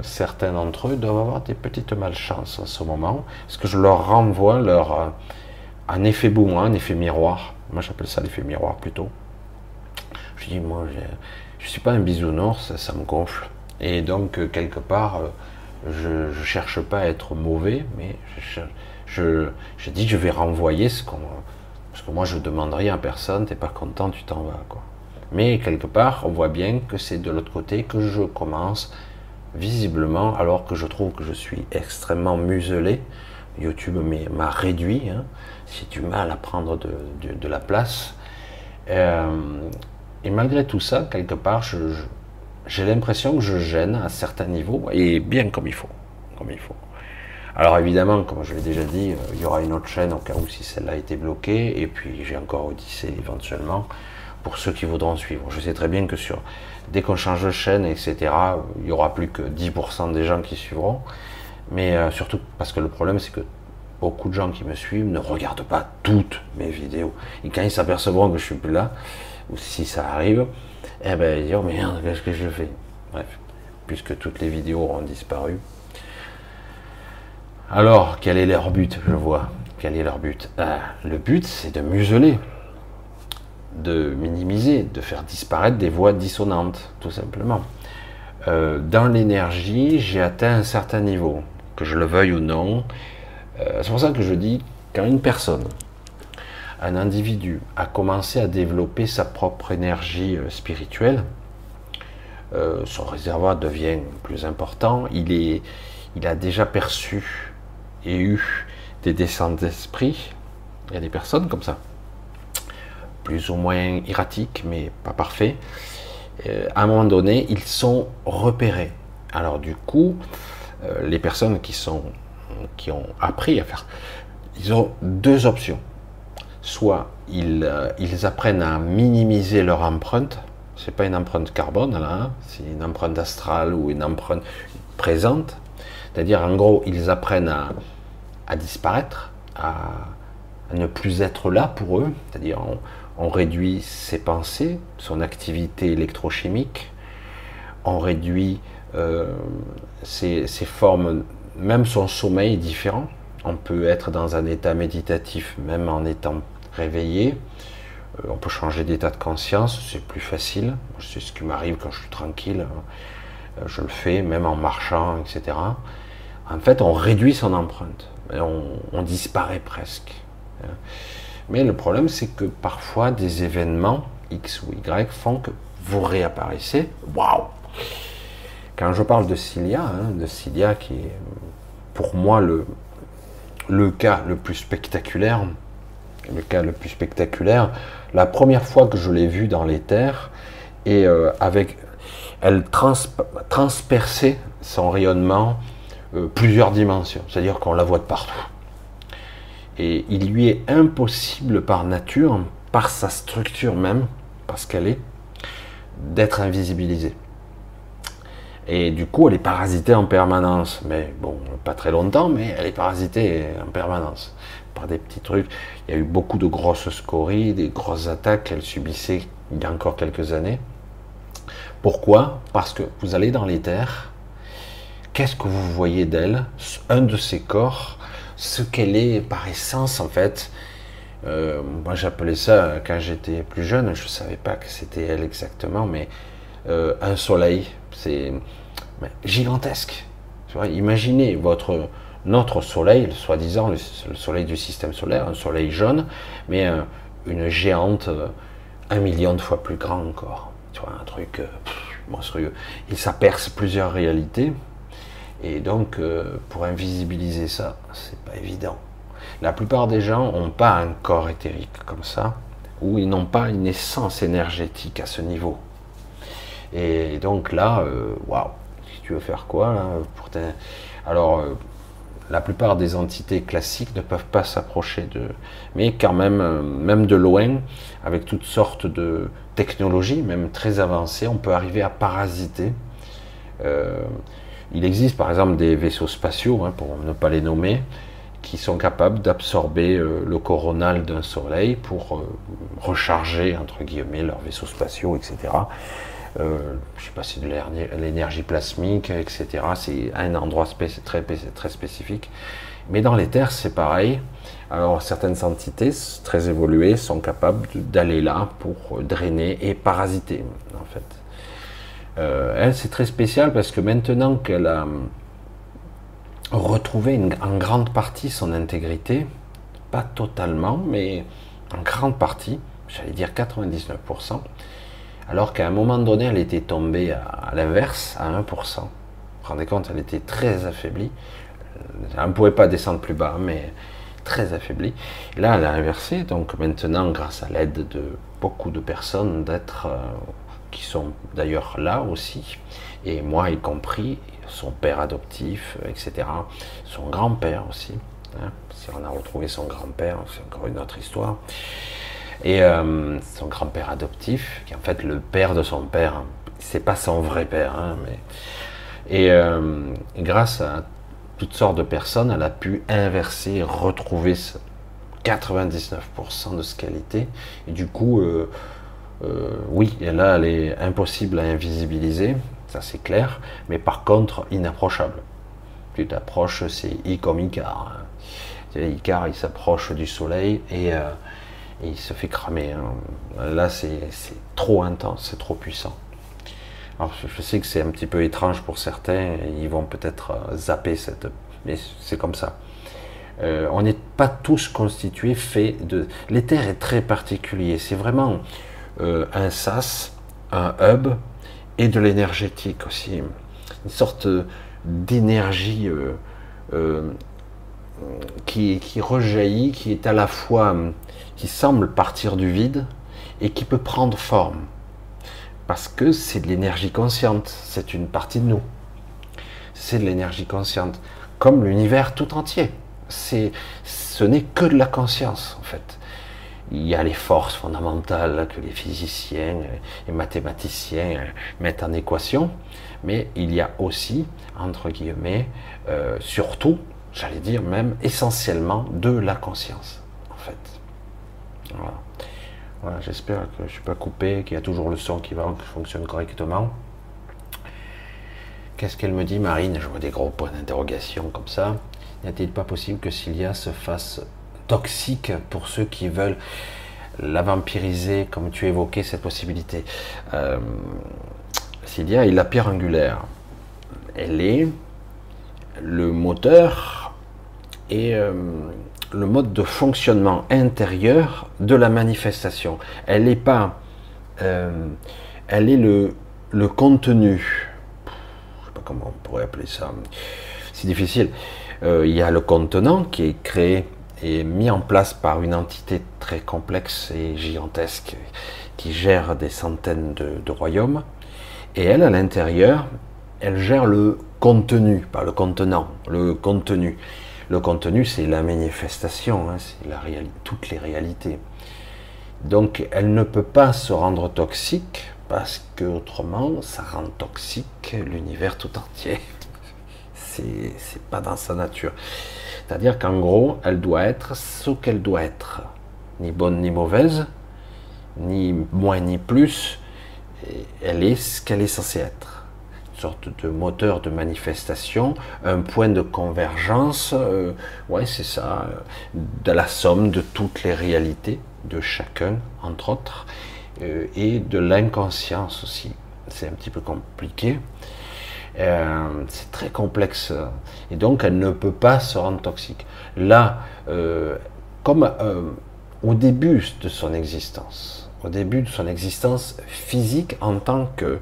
Certains d'entre eux doivent avoir des petites malchances en ce moment, parce que je leur renvoie leur, euh, un effet boomerang, un effet miroir? Moi j'appelle ça l'effet miroir plutôt. Je dis, moi je suis pas un bisounours, ça, me gonfle. Et donc euh, quelque part, euh, je ne cherche pas à être mauvais, mais je, je, je dis je vais renvoyer ce qu'on... Parce que moi je demande rien à personne, t'es pas content, tu t'en vas. Quoi. Mais quelque part, on voit bien que c'est de l'autre côté que je commence visiblement, alors que je trouve que je suis extrêmement muselé, YouTube m'a réduit, hein, j'ai du mal à prendre de, la place. Euh, et malgré tout ça, quelque part, j'ai l'impression que je gêne à certains niveaux, et bien comme il faut. Comme il faut. Alors évidemment, comme je l'ai déjà dit, euh, il y aura une autre chaîne au cas où si celle-là a été bloquée, et puis j'ai encore Odyssée éventuellement, pour ceux qui voudront suivre. Je sais très bien que sur dès qu'on change de chaîne, etc., il y aura plus que 10% des gens qui suivront. Mais euh, surtout parce que le problème, c'est que beaucoup de gens qui me suivent ne regardent pas toutes mes vidéos. Et quand ils s'apercevront que je suis plus là, ou si ça arrive, eh ben ils diront mais qu'est-ce que je fais? Bref, puisque toutes les vidéos auront disparu. Alors, quel est leur but Je vois? Quel est leur but? Ah, Le but, c'est de museler de minimiser, de faire disparaître des voix dissonantes, tout simplement. Euh, dans l'énergie, j'ai atteint un certain niveau, que je le veuille ou non. Euh, c'est pour ça que je dis, quand une personne, un individu, a commencé à développer sa propre énergie euh, spirituelle, son réservoir devient plus important, il, est, il a déjà perçu et eu des descentes d'esprit. Il y a des personnes comme ça plus ou moins erratiques, mais pas parfaits, euh, à un moment donné, ils sont repérés. Alors du coup, euh, les personnes qui, sont, qui ont appris à faire, ils ont deux options. Soit ils, euh, ils apprennent à minimiser leur empreinte, c'est pas une empreinte carbone là, hein, c'est une empreinte astrale ou une empreinte, présente. C'est-à-dire, en gros, ils apprennent à, disparaître, à, ne plus être là pour eux. C'est-à-dire, réduit ses pensées, son activité électrochimique, on réduit euh, ses, formes, même son sommeil est différent. On peut être dans un état méditatif même en étant réveillé. Euh, on peut changer d'état de conscience, c'est plus facile. C'est ce qui m'arrive quand je suis tranquille. Euh, je le fais, même en marchant, etc. En fait, on réduit son empreinte. On, disparaît presque. Mais le problème, c'est que parfois, des événements X ou Y font que vous réapparaissez. Waouh Quand je parle de Cilia, hein, de Cilia qui est pour moi le, le cas le plus spectaculaire, le cas le plus spectaculaire, la première fois que je l'ai vue dans les terres, et euh, avec, elle transperçait son rayonnement euh, plusieurs dimensions, c'est-à-dire qu'on la voit de partout. Et il lui est impossible par nature, par sa structure même, parce qu'elle est, d'être invisibilisée. Et du coup, elle est parasitée en permanence. Mais bon, pas très longtemps, mais elle est parasitée en permanence. Par des petits trucs. Il y a eu beaucoup de grosses scories, des grosses attaques qu'elle subissait il y a encore quelques années. Pourquoi? Parce que vous allez dans les terres. Qu'est-ce que vous voyez d'elle? Un de ses corps, ce qu'elle est par essence en fait. Euh, moi j'appelais ça, quand j'étais plus jeune, je ne savais pas que c'était elle exactement, mais euh, un soleil. C'est gigantesque. imaginez votre, notre soleil, soi-disant le, soleil du système solaire, un soleil jaune, mais euh, une géante euh, un million de fois plus grand encore. Tu vois, un truc monstrueux. Et ça perce plusieurs réalités. Et donc, pour invisibiliser ça, c'est pas évident. La plupart des gens n'ont pas un corps éthérique comme ça, ou ils n'ont pas une essence énergétique à ce niveau. Et donc là, euh, waouh, si tu veux faire quoi là, pour Alors, euh, la plupart des entités classiques ne peuvent pas s'approcher de. Mais quand même, euh, même de loin, avec toutes sortes de technologies, même très avancées, on peut arriver à parasiter. Il existe par exemple des vaisseaux spatiaux, hein, pour ne pas les nommer, qui sont capables d'absorber le coronal d'un soleil pour recharger, entre guillemets, leurs vaisseaux spatiaux, etc euh, je sais pas si de l'énergie plasmique, etc. C'est un endroit très, très spécifique. Mais dans les terres, c'est pareil. Alors certaines entités très évoluées sont capables d'aller là pour drainer et parasiter, en fait. Euh, elle, c'est très spécial parce que maintenant qu'elle a retrouvé en grande partie son intégrité, pas totalement, mais en grande partie, j'allais dire 99%, alors qu'à un moment donné, elle était tombée à, l'inverse, à 1%. Vous vous rendez compte, elle était très affaiblie. Elle ne pouvait pas descendre plus bas, mais très affaiblie. Là, elle a inversé, donc maintenant, grâce à l'aide de beaucoup de personnes, d'être euh, qui sont d'ailleurs là aussi, et moi y compris, son père adoptif, etc., son grand-père aussi. Hein, si on a retrouvé son grand-père, c'est encore une autre histoire. Et euh, son grand-père adoptif, qui est en fait le père de son père, c'est pas son vrai père, hein, mais. Et euh, grâce à toutes sortes de personnes, elle a pu inverser, retrouver 99% de ce qu'elle était, et du coup, euh, oui, et là, elle est impossible à invisibiliser, ça c'est clair, mais par contre, inapprochable. Tu t'approches, c'est I comme Icar. Hein. Icar, il s'approche du soleil et et il se fait cramer. Hein. Là, c'est trop intense, c'est trop puissant. Alors, je sais que c'est un petit peu étrange pour certains, ils vont peut-être euh, zapper cette. Mais c'est comme ça. Euh, on n'est pas tous constitués, faits de. L'éther est très particulier. C'est vraiment euh, un sas, un hub et de l'énergétique aussi. Une sorte d'énergie qui, qui, rejaillit, qui est à la fois qui semble partir du vide et qui peut prendre forme. Parce que c'est de l'énergie consciente, c'est une partie de nous. C'est de l'énergie consciente, comme l'univers tout entier. C'est, ce n'est que de la conscience en fait. Il y a les forces fondamentales que les physiciens et mathématiciens mettent en équation, mais il y a aussi, entre guillemets, euh, surtout, j'allais dire même essentiellement, de la conscience, en fait. Voilà. j'espère que je ne suis pas coupé, qu'il y a toujours le son qui va, qui fonctionne correctement. Qu'est-ce qu'elle me dit, Marine? Je vois des gros points d'interrogation comme ça. N'est-il pas possible que Cilia se fasse toxique pour ceux qui veulent la vampiriser, comme tu évoquais cette possibilité euh, Cilia est la pierre angulaire. Elle est le moteur et euh, le mode de fonctionnement intérieur de la manifestation. Elle n'est pas. Euh, elle est le, contenu comment on pourrait appeler ça, c'est difficile. Euh, il y a le contenant qui est créé et mis en place par une entité très complexe et gigantesque qui gère des centaines de, royaumes. Et elle, à l'intérieur, elle gère le contenu, pas le contenant, le contenu. Le contenu, c'est la manifestation, hein, c'est la toutes les réalités. Donc, elle ne peut pas se rendre toxique parce que autrement, ça rend toxique l'univers tout entier. C'est pas dans sa nature. C'est-à-dire qu'en gros, elle doit être ce qu'elle doit être, ni bonne ni mauvaise, ni moins ni plus. Elle est ce qu'elle est censée être. Une sorte de moteur de manifestation, un point de convergence, euh, c'est ça, de la somme de toutes les réalités de chacun, entre autres euh, et de l'inconscience aussi. C'est un petit peu compliqué. Euh, c'est très complexe. Et donc, elle ne peut pas se rendre toxique. Là, euh, comme au début de son existence, au début de son existence physique en tant que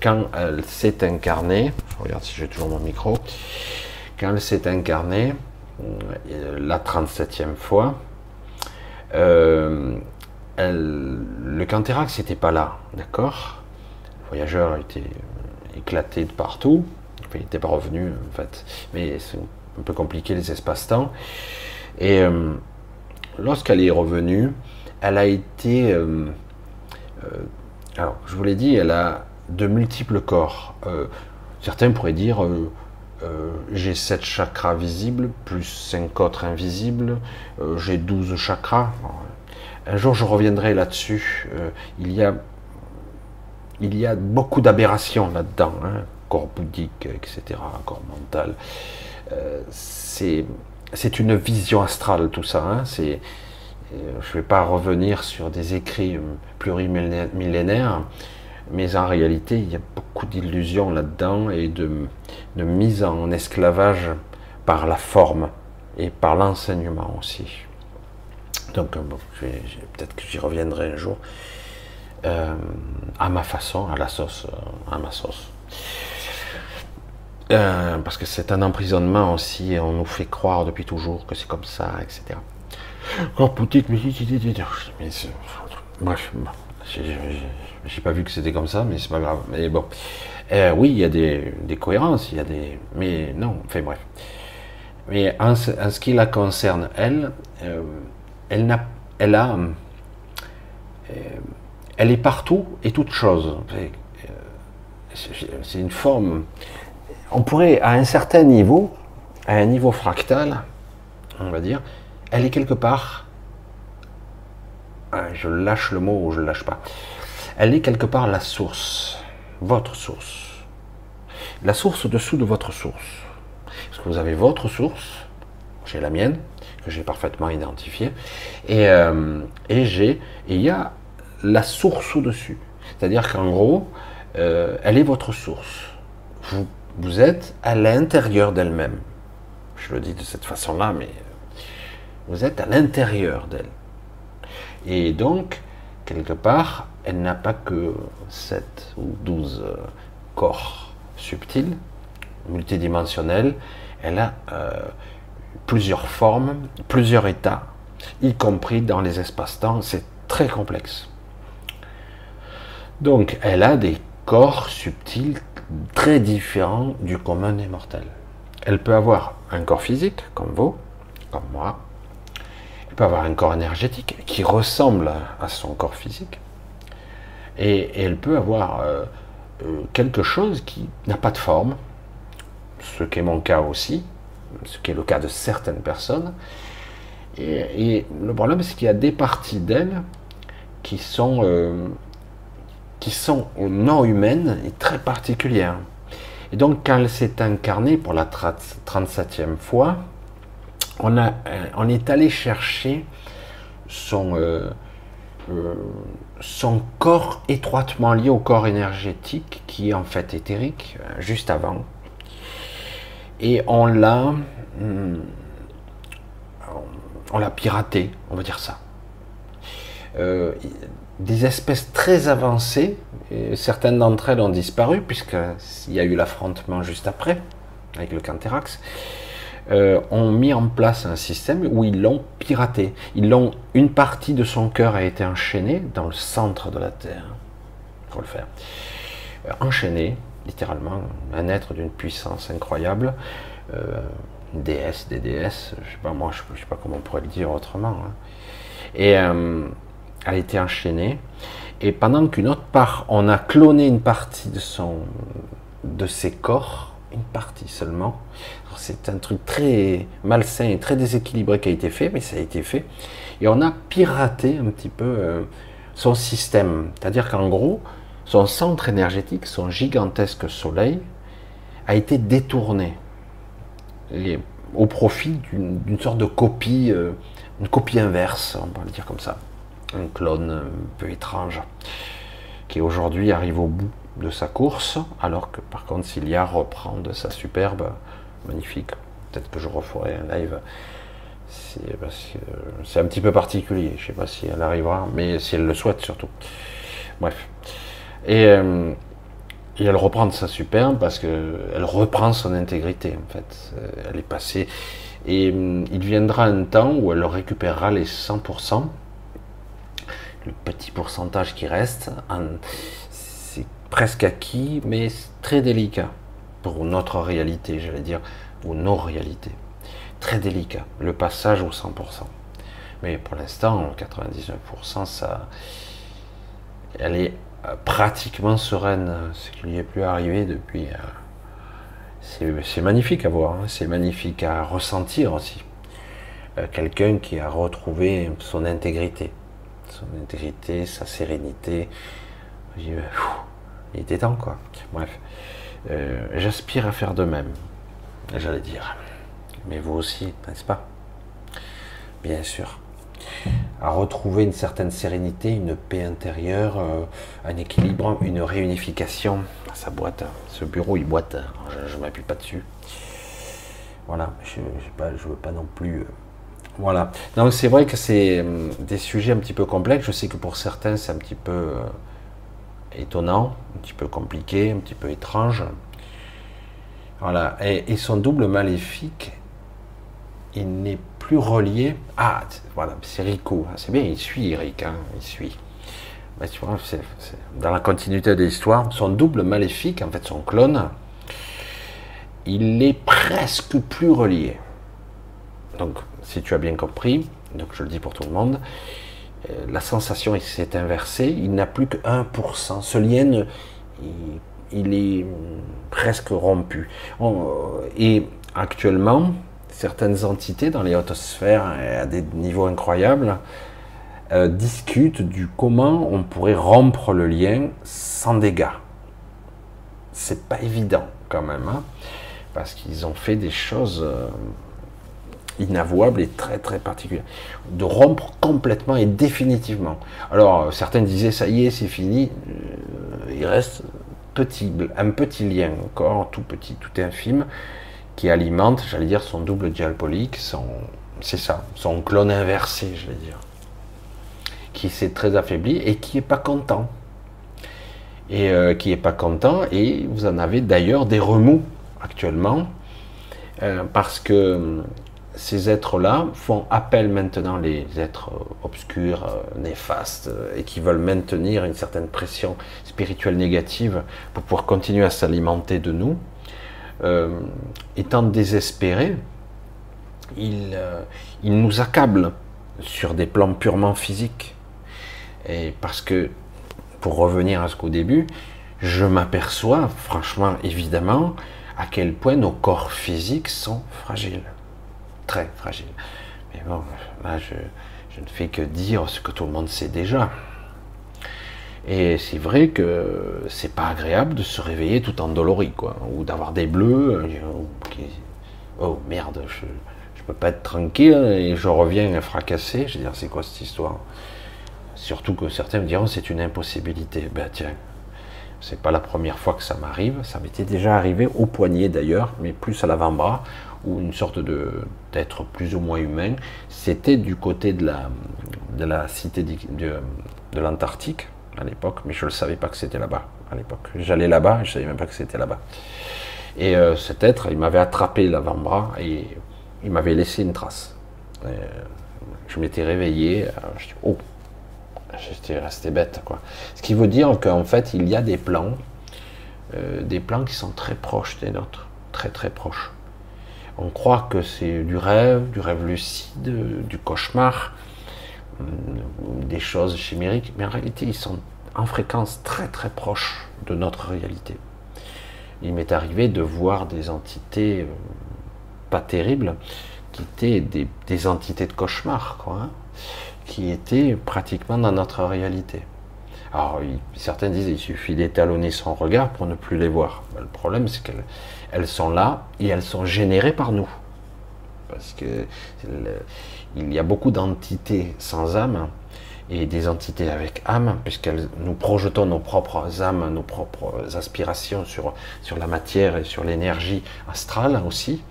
quand elle s'est incarnée, regarde si j'ai toujours mon micro, quand elle s'est incarnée, la 37e fois, le Canterax n'était pas là, d'accord? Le voyageur été éclaté de partout. il n'était pas revenu, en fait. Mais c'est un peu compliqué les espaces-temps. Et euh, lorsqu'elle est revenue, elle a été. Euh, euh, alors, je vous l'ai dit, elle a de multiples corps. certains pourraient dire. j'ai sept chakras visibles, plus cinq autres invisibles, j'ai 12 chakras. Un jour, je reviendrai là-dessus. Il, y a, il y a beaucoup d'aberrations là-dedans, hein. corps bouddhique, etc., corps mental. Euh, c'est une vision astrale, tout ça. Hein. Euh, je ne vais pas revenir sur des écrits plurimillénaires, mais en réalité, il y a beaucoup d'illusions là-dedans et de, de mise en esclavage par la forme et par l'enseignement aussi. Donc, peut-être que j'y reviendrai un jour. Euh, à ma façon, à la sauce, euh, à ma sauce. Euh, parce que c'est un emprisonnement aussi, on nous fait croire depuis toujours que c'est comme ça, etc. Oh, petite, mais bref, j'ai pas vu que c'était comme ça, mais c'est pas grave. Mais bon, oui, il y a des, cohérences, il y a des, mais non, enfin bref. Mais en, ce qui la concerne, elle, elle, a, elle, a, elle est partout et toute chose. Euh, c'est une forme. On pourrait, à un certain niveau, à un niveau fractal, on va dire, elle est quelque part. Ah, je lâche le mot ou je ne lâche pas. Elle est quelque part la source, votre source. La source au-dessous de votre source. Parce que vous avez votre source, j'ai la mienne, que j'ai parfaitement identifié. Et, euh, et j'ai, il y a la source au-dessus. C'est-à-dire qu'en gros, euh, elle est votre source. Vous, vous êtes à l'intérieur d'elle-même. Je le dis de cette façon-là, mais vous êtes à l'intérieur d'elle. Et donc, quelque part, elle n'a pas que 7 ou 12 euh, corps subtils, multidimensionnels. Elle a plusieurs formes, plusieurs états, y compris dans les espaces-temps. C'est très complexe. Donc, elle a des corps subtils très différents du commun des mortels. Elle peut avoir un corps physique, comme vous, comme moi. il peut avoir un corps énergétique qui ressemble à son corps physique. Et, elle peut avoir euh, euh, quelque chose qui n'a pas de forme, ce qui est mon cas aussi, ce qui est le cas de certaines personnes. Et, le problème, c'est qu'il y a des parties d'elle qui sont, euh, qui sont non humaines et très particulières. Et donc, quand elle s'est incarnée pour la 37e fois, on, a, on est allé chercher son, euh, son corps étroitement lié au corps énergétique qui est en fait éthérique, euh, juste avant. Et on l'a, hmm, on l'a piraté, on va dire ça. Euh, des espèces très avancées, certaines d'entre elles ont disparu puisqu'il y a eu l'affrontement juste après avec le Canterax. Euh, ont mis en place un système où ils l'ont piraté. Ils l'ont, une partie de son cœur a été enchaînée dans le centre de la Terre. Faut le faire. Euh, enchaîné, littéralement, un être d'une puissance incroyable, euh, une déesse, des déesses, je sais pas moi, je, sais pas comment on pourrait le dire autrement. Hein. Et elle a été enchaînée. Et pendant qu'une autre part, on a cloné une partie de son, de ses corps, une partie seulement, c'est un truc très malsain et très déséquilibré qui a été fait, mais ça a été fait. Et on a piraté un petit peu euh, son système. C'est-à-dire qu'en gros, son centre énergétique, son gigantesque soleil, a été détourné au profit d'une sorte de copie, euh, une copie inverse, on va le dire comme ça. Un clone un peu étrange, qui aujourd'hui arrive au bout de sa course, alors que par contre Cilia reprend de sa superbe magnifique. Peut-être que je referai un live. C'est un petit peu particulier. Je ne sais pas si elle arrivera, mais si elle le souhaite surtout. Bref. Et, euh, elle reprend de sa superbe parce qu'elle reprend son intégrité en fait. Elle est passée. Et euh, il viendra un temps où elle récupérera les 100%. Le petit pourcentage qui reste, c'est presque acquis, mais très délicat pour notre réalité, j'allais dire, ou nos réalités. Très délicat, le passage au 100%. Mais pour l'instant, 99%, ça, elle est euh, pratiquement sereine, ce qui lui est plus arrivé depuis. Euh, c'est magnifique à voir, hein. c'est magnifique à ressentir aussi. Euh, quelqu'un qui a retrouvé son intégrité, son intégrité, sa sérénité. Il était temps, quoi. Bref. Euh, j'aspire à faire de même, j'allais dire. Mais vous aussi, n'est-ce pas? Bien sûr. À retrouver une certaine sérénité, une paix intérieure, euh, un équilibre, une réunification. Ça boîte, ce bureau il boite, je ne m'appuie pas dessus. Voilà, je ne veux pas non plus. Euh, voilà. Donc c'est vrai que c'est des sujets un petit peu complexes. Je sais que pour certains c'est un petit peu étonnant, un petit peu compliqué, un petit peu étrange. Voilà. Et, son double maléfique, il n'est plus relié. Ah, voilà, c'est Rico. Ah, c'est bien, il suit Eric, hein, il suit. C'est, dans la continuité de l'histoire, son double maléfique, en fait, son clone, il est presque plus relié. Donc, si tu as bien compris, donc je le dis pour tout le monde, euh, la sensation s'est inversée, il n'a plus que 1%. Ce lien, il, est presque rompu. Et actuellement, certaines entités dans les hautes sphères, à des niveaux incroyables, euh, discutent du comment on pourrait rompre le lien sans dégâts. C'est pas évident quand même, hein, parce qu'ils ont fait des choses. Euh, inavouable et très très particulier. De rompre complètement et définitivement. Alors, euh, certains disaient, ça y est, c'est fini. Euh, il reste petit, un petit lien, encore tout petit, tout infime, qui alimente, j'allais dire, son double dialpolique, son, c'est ça, son clone inversé, je vais dire, qui s'est très affaibli et qui est pas content. Et euh, qui est pas content, et vous en avez d'ailleurs des remous actuellement, parce que ces êtres-là font appel maintenant, les êtres obscurs, euh, néfastes, euh, et qui veulent maintenir une certaine pression spirituelle négative pour pouvoir continuer à s'alimenter de nous, euh, étant désespérés, ils, nous accablent sur des plans purement physiques. Et parce que, pour revenir à ce qu'au début, je m'aperçois, franchement, évidemment, à quel point nos corps physiques sont fragiles. Très fragiles. Mais bon, là, je, je ne fais que dire ce que tout le monde sait déjà. Et c'est vrai que c'est pas agréable de se réveiller tout endolori, quoi, ou d'avoir des bleus. Euh, oh merde, je, je peux pas être tranquille et je reviens fracassé. Je veux dire, c'est quoi cette histoire? Surtout que certains me diront c'est une impossibilité. Ben tiens, c'est pas la première fois que ça m'arrive. Ça m'était déjà arrivé au poignet d'ailleurs, mais plus à l'avant-bras, ou une sorte de d'être plus ou moins humain. C'était du côté de la, cité de, de l'Antarctique à l'époque, mais je ne savais pas que c'était là-bas à l'époque. J'allais là-bas je ne savais même pas que c'était là-bas. Et euh, cet être, il m'avait attrapé l'avant-bras et il m'avait laissé une trace. Euh, je m'étais réveillé, euh, je dis, oh, j'étais resté bête. Quoi. Ce qui veut dire qu'en fait, il y a des plans, des plans qui sont très proches des nôtres, très très proches. On croit que c'est du rêve, du rêve lucide, du cauchemar, des choses chimériques, mais en réalité, ils sont en fréquence très très proche de notre réalité. Il m'est arrivé de voir des entités euh, pas terribles, qui étaient des, entités de cauchemar, quoi, hein, qui étaient pratiquement dans notre réalité. Alors, certains disent qu'il suffit d'étalonner son regard pour ne plus les voir. Le problème, c'est qu'elles sont là et elles sont générées par nous. Parce que il y a beaucoup d'entités sans âme et des entités avec âme, puisque nous projetons nos propres âmes, nos propres aspirations sur, sur la matière et sur l'énergie astrale aussi.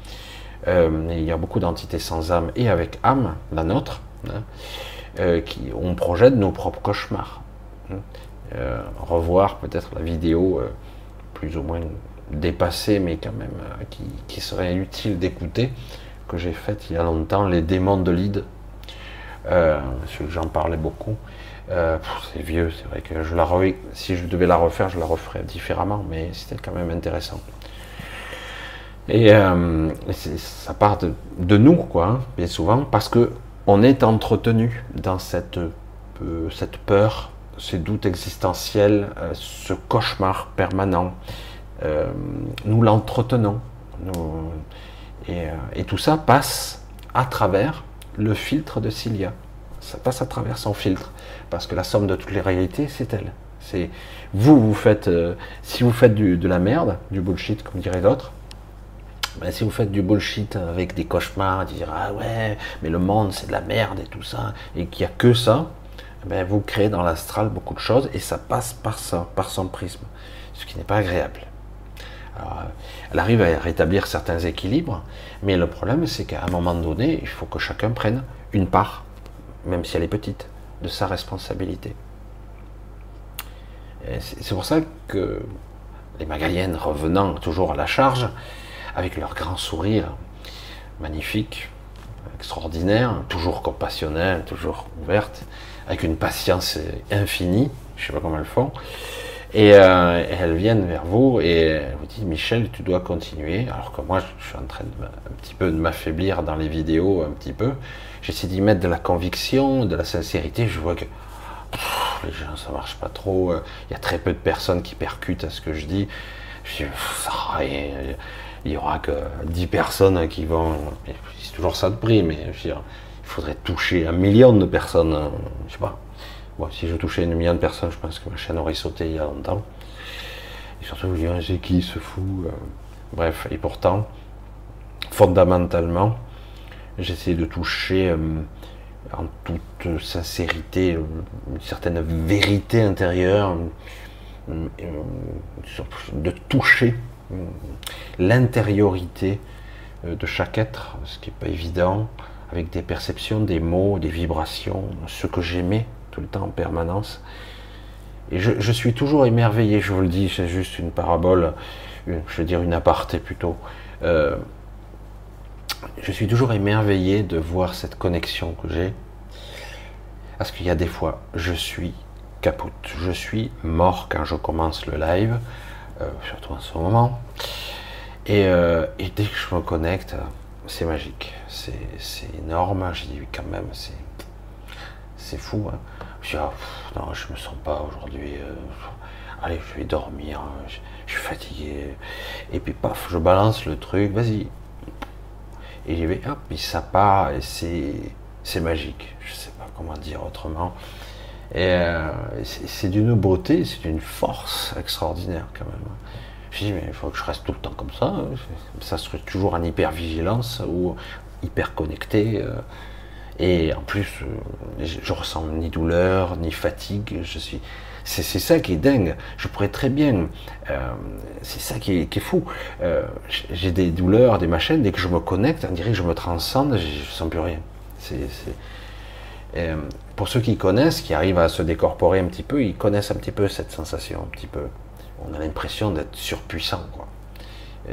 Euh, il y a beaucoup d'entités sans âme et avec âme, la nôtre, hein, euh, qui, on projette nos propres cauchemars. Euh, revoir peut-être la vidéo plus ou moins dépassée, mais quand même qui, qui serait utile d'écouter, que j'ai faite il y a longtemps, Les démons de l'Ide. Euh, j'en parlais beaucoup. Euh, c'est vieux, c'est vrai que je la si je devais la refaire, je la referais différemment, mais c'était quand même intéressant. Et euh, ça part de, nous, quoi, hein, bien souvent, parce que on est entretenu dans cette, cette peur, ces doutes existentiels, ce cauchemar permanent. Nous l'entretenons. Euh, et, tout ça passe à travers le filtre de Cilia. Ça passe à travers son filtre. Parce que la somme de toutes les réalités, c'est elle. C'est vous, vous faites, euh, si vous faites de la merde, du bullshit, comme diraient d'autres, ben, si vous faites du bullshit avec des cauchemars, dire ah ouais, mais le monde c'est de la merde et tout ça, et qu'il n'y a que ça, ben, vous créez dans l'astral beaucoup de choses et ça passe par ça, par son prisme, ce qui n'est pas agréable elle arrive à rétablir certains équilibres, mais le problème, c'est qu'à un moment donné, il faut que chacun prenne une part, même si elle est petite, de sa responsabilité. C'est pour ça que les Magaliennes, revenant toujours à la charge, avec leur grand sourire magnifique, extraordinaire, toujours compassionnelle, toujours ouverte, avec une patience infinie, je ne sais pas comment elles font, et, euh, elles viennent vers vous et elles vous disent Michel, tu dois continuer. Alors que moi, je suis en train de, un petit peu de m'affaiblir dans les vidéos, un petit peu. J'essaie d'y mettre de la conviction, de la sincérité. Je vois que les gens, ça marche pas trop. Il y a très peu de personnes qui percutent à ce que je dis. Je dis Il y aura que 10 personnes qui vont. C'est toujours ça de prix, mais il faudrait toucher un million de personnes. Je sais pas si je touchais une million de personnes, je pense que ma chaîne aurait sauté il y a longtemps. Et surtout, je me c'est qui se fout euh. Bref, et pourtant, fondamentalement, j'essaie de toucher euh, en toute sincérité une certaine vérité intérieure, de toucher l'intériorité euh, de chaque être, ce qui n'est pas évident, avec des perceptions, des mots, des vibrations, ce que j'aimais tout le temps en permanence. Et je, suis toujours émerveillé, je vous le dis, c'est juste une parabole, je veux dire une aparté plutôt. Euh, je suis toujours émerveillé de voir cette connexion que j'ai. Parce qu'il y a des fois, je suis capote, je suis mort quand je commence le live, euh, surtout en ce moment. Et, euh, et, dès que je me connecte, c'est magique, c'est énorme. J'ai dit quand même, c'est c'est fou. Hein. Je dis, ah, non, je me sens pas aujourd'hui. Euh, allez, je vais dormir. Je, suis fatigué. Et puis paf, je balance le truc. Vas-y. Et j'y vais. Hop, puis ça part et c'est magique. Je sais pas comment dire autrement. Et euh, c'est d'une beauté, c'est d'une force extraordinaire quand même. Je dis, mais il faut que je reste tout le temps comme ça. Ça serait toujours en hyper vigilance ou hyper connecté. Euh. Et en plus, euh, je ressens ni douleur, ni fatigue. Je suis, c'est ça qui est dingue. Je pourrais très bien, c'est ça qui est, fou. J'ai des douleurs, des machines. Dès que je me connecte, on dirait que je me transcende, je, ne sens plus rien. Euh, pour ceux qui connaissent, qui arrivent à se décorporer un petit peu, ils connaissent un petit peu cette sensation, un petit peu. On a l'impression d'être surpuissant.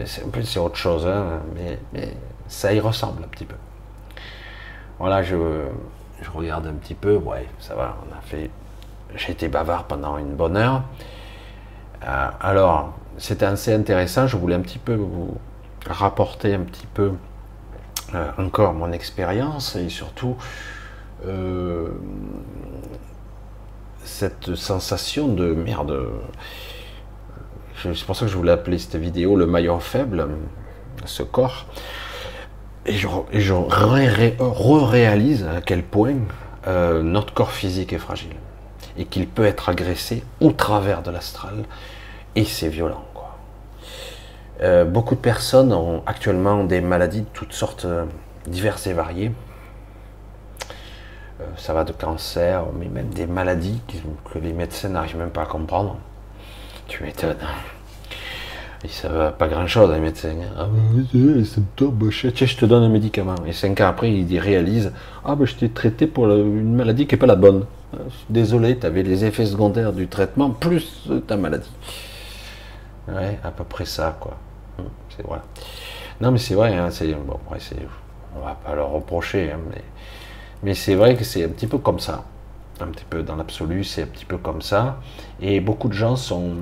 C'est c'est autre chose, hein, mais, ça y ressemble un petit peu. Voilà, je, je regarde un petit peu, ouais, ça va, on a fait. J'ai été bavard pendant une bonne heure. Euh, alors, c'était assez intéressant. Je voulais un petit peu vous rapporter un petit peu euh, encore mon expérience et surtout euh, cette sensation de merde. C'est pour ça que je voulais appeler cette vidéo le maillon faible, ce corps. Et je, re-réalise à quel point euh, notre corps physique est fragile et qu'il peut être agressé au travers de l'astral et c'est violent. Euh, beaucoup de personnes ont actuellement des maladies de toutes sortes diverses et variées. Euh, ça va de cancer, mais même des maladies que les médecins n'arrivent même pas à comprendre. Tu m'étonnes. Ils savent pas grand chose, les médecins. Ah, les symptômes, je te donne un médicament. Et cinq ans après, ils réalisent Ah, ben, je t'ai traité pour une maladie qui n'est pas la bonne. Euh, désolé, tu avais les effets secondaires du traitement plus ta maladie. Ouais, à peu près ça, quoi. Hum, c'est voilà. Non, mais c'est vrai, hein, c'est on va pas leur reprocher, hein, mais mais c'est vrai que c'est un petit peu comme ça. Un petit peu dans l'absolu, c'est un petit peu comme ça. Et beaucoup de gens sont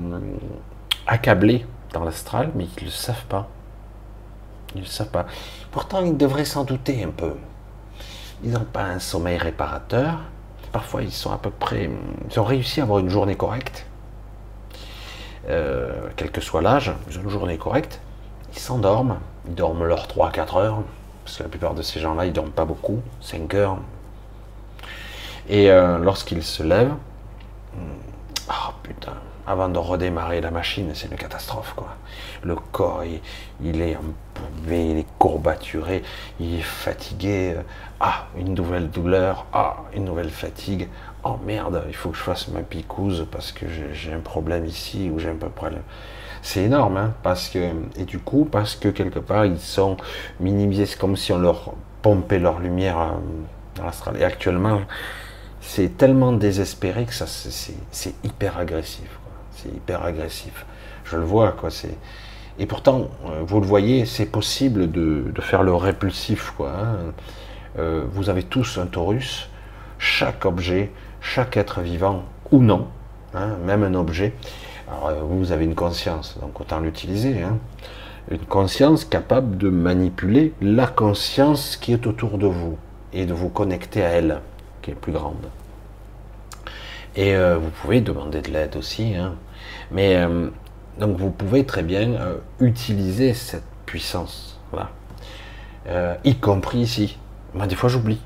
accablés dans l'astral, mais ils ne le savent pas. Ils ne le savent pas. Pourtant, ils devraient s'en douter un peu. Ils n'ont pas un sommeil réparateur. Parfois, ils sont à peu près. Ils ont réussi à avoir une journée correcte. Euh, quel que soit l'âge, ils ont une journée correcte. Ils s'endorment. Ils dorment leurs 3-4 heures parce que la plupart de ces gens-là, ils dorment pas beaucoup, 5 heures. Et euh, lorsqu'ils se lèvent, oh putain, avant de redémarrer la machine, c'est une catastrophe, quoi. Le corps, il, est empoumé, il est courbaturé, il est fatigué. Ah, une nouvelle douleur, ah, une nouvelle fatigue. Oh merde, il faut que je fasse ma picouse parce que j'ai un problème ici ou j'ai un peu problème. C'est énorme, hein, parce que, et du coup, parce que quelque part, ils sont minimisés, c'est comme si on leur pompait leur lumière euh, dans l'astral. Et actuellement, c'est tellement désespéré que ça, c'est hyper agressif. C'est hyper agressif. Je le vois, quoi. C'est et pourtant, euh, vous le voyez, c'est possible de, faire le répulsif. Hein. Euh, vous avez tous un taurus. Chaque objet, chaque être vivant ou non, hein, même un objet, euh, vous avez une conscience, donc autant l'utiliser. Hein. Une conscience capable de manipuler la conscience qui est autour de vous et de vous connecter à elle, qui est plus grande. Et vous pouvez demander de l'aide aussi. Mais euh, donc vous pouvez très bien utiliser cette puissance, voilà. y compris ici. Moi, des fois, j'oublie.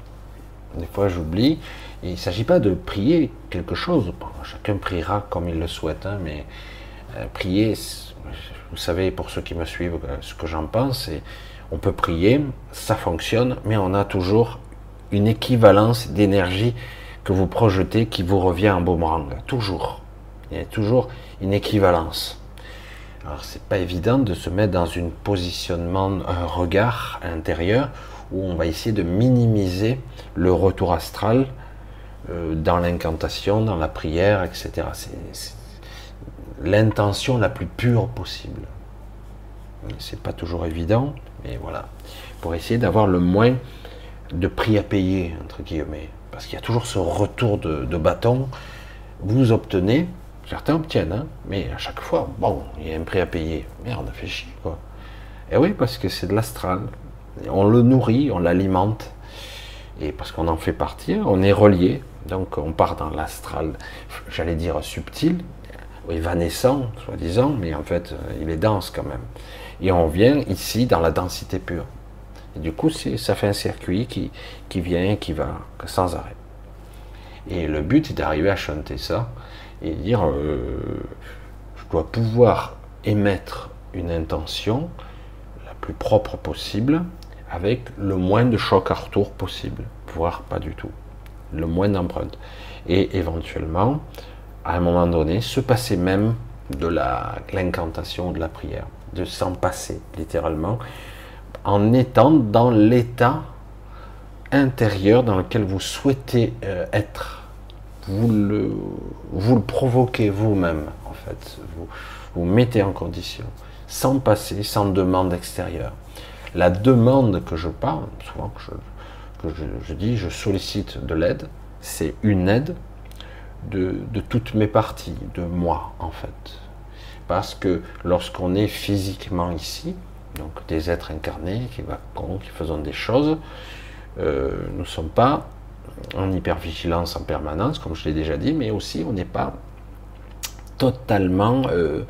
Des fois, j'oublie. Il ne s'agit pas de prier quelque chose. chacun priera comme il le souhaite, hein, mais euh, prier, vous savez, pour ceux qui me suivent, euh, ce que j'en pense, on peut prier, ça fonctionne, mais on a toujours une équivalence d'énergie que vous projetez qui vous revient en boomerang. Toujours. Il toujours une équivalence. Alors, c'est pas évident de se mettre dans un positionnement, un regard intérieur où on va essayer de minimiser le retour astral euh, dans l'incantation, dans la prière, etc. C'est l'intention la plus pure possible. C'est pas toujours évident, mais voilà. Pour essayer d'avoir le moins de prix à payer, entre guillemets. Parce qu'il y a toujours ce retour de, bâton. Vous obtenez, certains obtiennent, hein, mais à chaque fois, bon, il y a un prix à payer. Merde, fait chier, quoi. Et oui, parce que c'est de l'astral. On le nourrit, on l'alimente. Et parce qu'on en fait partie, on est relié. Donc on part dans l'astral, j'allais dire subtil, évanescent, soi-disant, mais en fait, il est dense quand même. Et on vient ici dans la densité pure. Et du coup, ça fait un circuit qui, qui vient, qui va sans arrêt. Et le but est d'arriver à chanter ça et dire euh, je dois pouvoir émettre une intention la plus propre possible avec le moins de choc à retour possible, voire pas du tout, le moins d'empreinte. Et éventuellement, à un moment donné, se passer même de l'incantation, de la prière, de s'en passer littéralement, en étant dans l'état intérieur dans lequel vous souhaitez euh, être. Vous le, provoquez vous-même, en fait. Vous, vous mettez en condition, sans passer, sans demande extérieure. La demande que je parle, souvent que je, dis, je sollicite de l'aide, c'est une aide de, de, toutes mes parties, de moi, en fait. Parce que lorsqu'on est physiquement ici, donc des êtres incarnés qui vont, qui faisons des choses, euh, nous ne sommes pas en hypervigilance en permanence, comme je l'ai déjà dit, mais aussi on n'est pas totalement euh,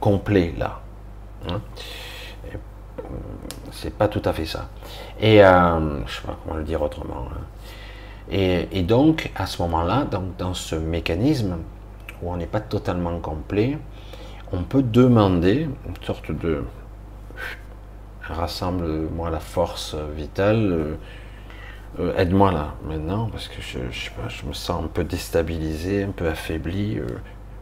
complet là. Hein. C'est pas tout à fait ça. Et euh, je sais pas comment le dire autrement. Hein. Et, donc à ce moment-là, dans ce mécanisme où on n'est pas totalement complet, on peut demander une sorte de rassemble-moi la force vitale, euh, aide-moi là maintenant parce que je, je, me sens un peu déstabilisé, un peu affaibli. Euh,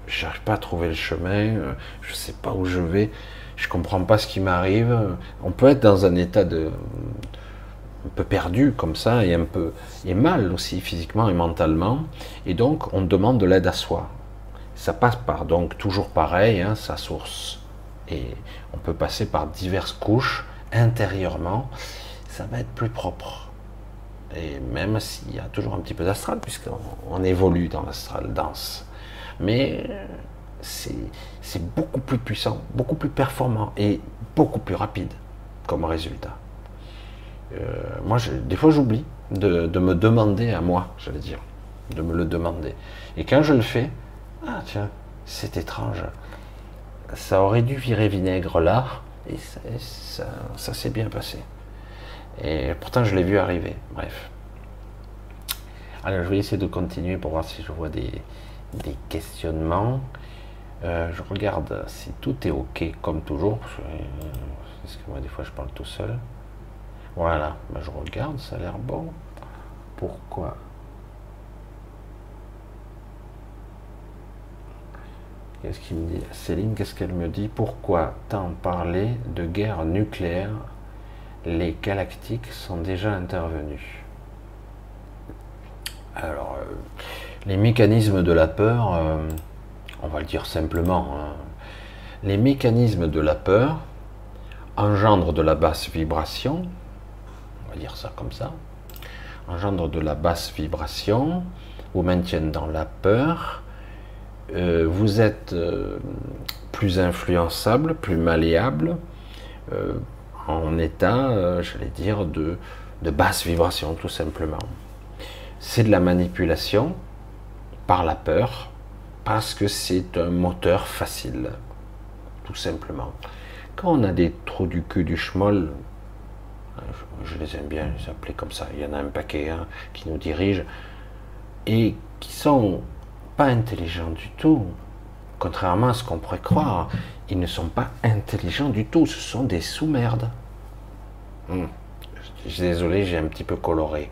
j'arrive pas à trouver le chemin. Euh, je sais pas où je vais. Je comprends pas ce qui m'arrive. On peut être dans un état de un peu perdu comme ça et un peu et mal aussi physiquement et mentalement. Et donc on demande de l'aide à soi. Ça passe par donc toujours pareil, hein, sa source. Et on peut passer par diverses couches intérieurement. Ça va être plus propre et même s'il y a toujours un petit peu d'astral, puisqu'on évolue dans l'astral dense. Mais c'est beaucoup plus puissant, beaucoup plus performant et beaucoup plus rapide comme résultat. Euh, moi, des fois, j'oublie de, me demander à moi, j'allais dire, de me le demander. Et quand je le fais, ah tiens, c'est étrange. Ça aurait dû virer vinaigre là, et ça s'est bien passé. Et pourtant, je l'ai vu arriver. Bref. Alors, je vais essayer de continuer pour voir si je vois des, questionnements. Euh, je regarde si tout est OK, comme toujours. Parce que moi, des fois, je parle tout seul. Voilà. Ben, je regarde, ça a l'air bon. Pourquoi? Qu'est-ce qu'il me dit? Céline, qu'est-ce qu'elle me dit? Pourquoi tant parler de guerre nucléaire les galactiques sont déjà intervenus. Alors, euh, les mécanismes de la peur, euh, on va le dire simplement, hein. les mécanismes de la peur engendrent de la basse vibration, on va dire ça comme ça, engendrent de la basse vibration, vous maintiennent dans la peur, euh, vous êtes plus influençable, plus malléable, en état, euh, j'allais dire, de, basse vibration, tout simplement. C'est de la manipulation par la peur, parce que c'est un moteur facile, tout simplement. Quand on a des trous du cul du schmoll, euh, je, les aime bien les appeler comme ça, il y en a un paquet hein, qui nous dirigent, et qui sont pas intelligents du tout, contrairement à ce qu'on pourrait croire ils ne sont pas intelligents du tout, ce sont des sous-merdes. Je suis désolé, j'ai un petit peu coloré.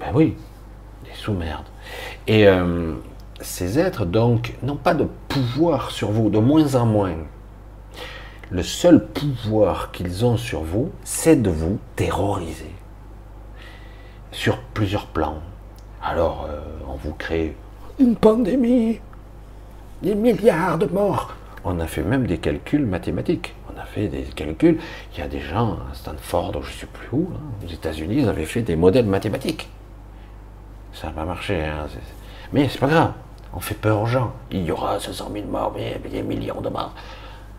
Ben oui, des sous-merdes. Et euh, ces êtres, donc, n'ont pas de pouvoir sur vous, de moins en moins. Le seul pouvoir qu'ils ont sur vous, c'est de vous terroriser. Sur plusieurs plans. Alors, euh, on vous crée une pandémie, des milliards de morts on a fait même des calculs mathématiques. On a fait des calculs. Il y a des gens à Stanford, je ne sais plus où, hein, aux États-Unis, ils avaient fait des modèles mathématiques. Ça n'a pas marché. Hein, mais c'est pas grave. On fait peur aux gens. Il y aura 500 000 morts, mais des millions de morts.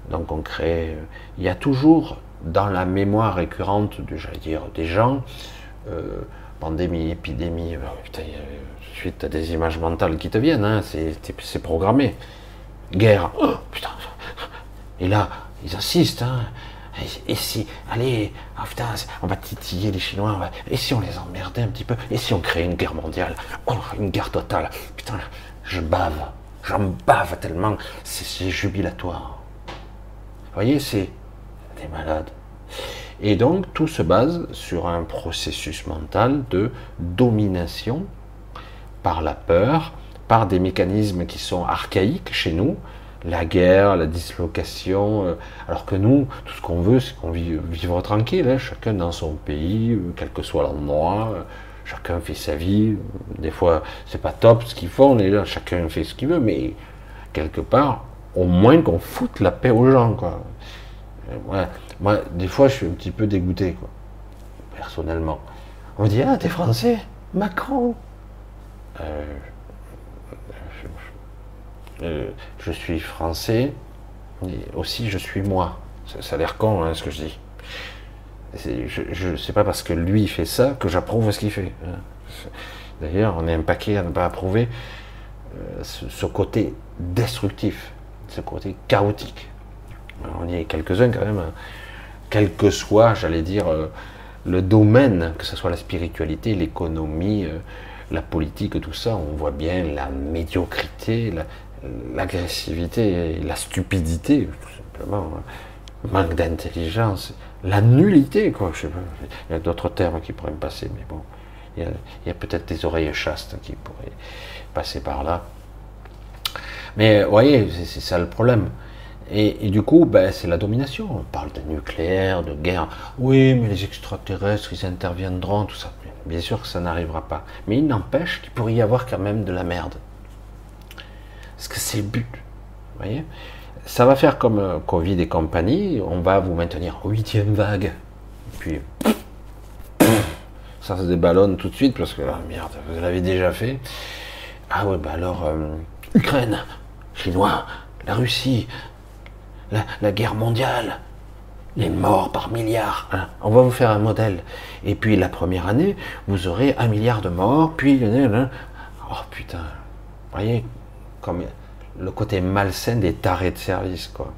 Donc on crée. Euh, il y a toujours dans la mémoire récurrente, de, des gens, euh, pandémie, épidémie, euh, putain, suite à des images mentales qui te viennent, hein, c'est programmé. Guerre, oh, putain. Et là, ils insistent, hein. Et, si, allez, putain, on va titiller les Chinois, et si on les emmerdait un petit peu, et si on créait une guerre mondiale, oh, une guerre totale, putain, je bave, j'en bave tellement, c'est jubilatoire. Vous voyez, c'est des malades. Et donc, tout se base sur un processus mental de domination par la peur, par des mécanismes qui sont archaïques chez nous, la guerre, la dislocation, euh, alors que nous, tout ce qu'on veut, c'est qu'on vive vivre tranquille, hein, chacun dans son pays, euh, quel que soit l'endroit, euh, chacun fait sa vie, des fois c'est pas top ce qu'ils font, là, chacun fait ce qu'il veut, mais quelque part, au moins qu'on foute la paix aux gens, quoi. Moi, des fois, je suis un petit peu dégoûté, personnellement. On me dit, ah, t'es français? Macron je suis français, et aussi je suis moi. Ça, a l'air con hein, ce que je dis. Je ne sais pas parce que lui fait ça que j'approuve ce qu'il fait. Hein. D'ailleurs, on est un paquet à ne pas approuver euh, ce, côté destructif, ce côté chaotique. on y est quelques-uns quand même, hein. quel que soit, j'allais dire, euh, le domaine, que ce soit la spiritualité, l'économie, la politique, tout ça, on voit bien la médiocrité, la, l'agressivité, la stupidité, tout simplement, hein. manque d'intelligence, la nullité, quoi. Je sais pas, il y a d'autres termes qui pourraient me passer, mais bon, il y a, peut-être des oreilles chastes qui pourraient passer par là. Mais vous voyez, c'est ça le problème. Et, du coup, ben, c'est la domination. On parle de nucléaire, de guerre. Oui, mais les extraterrestres, ils interviendront, tout ça. Bien sûr que ça n'arrivera pas. Mais il n'empêche qu'il pourrait y avoir quand même de la merde. Parce que c'est le but. Vous voyez Ça va faire comme euh, Covid et compagnie, on va vous maintenir huitième vague. puis, ça se déballonne tout de suite parce que, ah, merde, vous l'avez déjà fait. Ah ouais, bah alors, euh, Ukraine, Chinois, la Russie, la, guerre mondiale, les morts par milliards. Hein. On va vous faire un modèle. Et puis la première année, vous aurez un milliard de morts, puis... Oh putain, vous voyez, comme le côté malsain des tarés de service, quoi.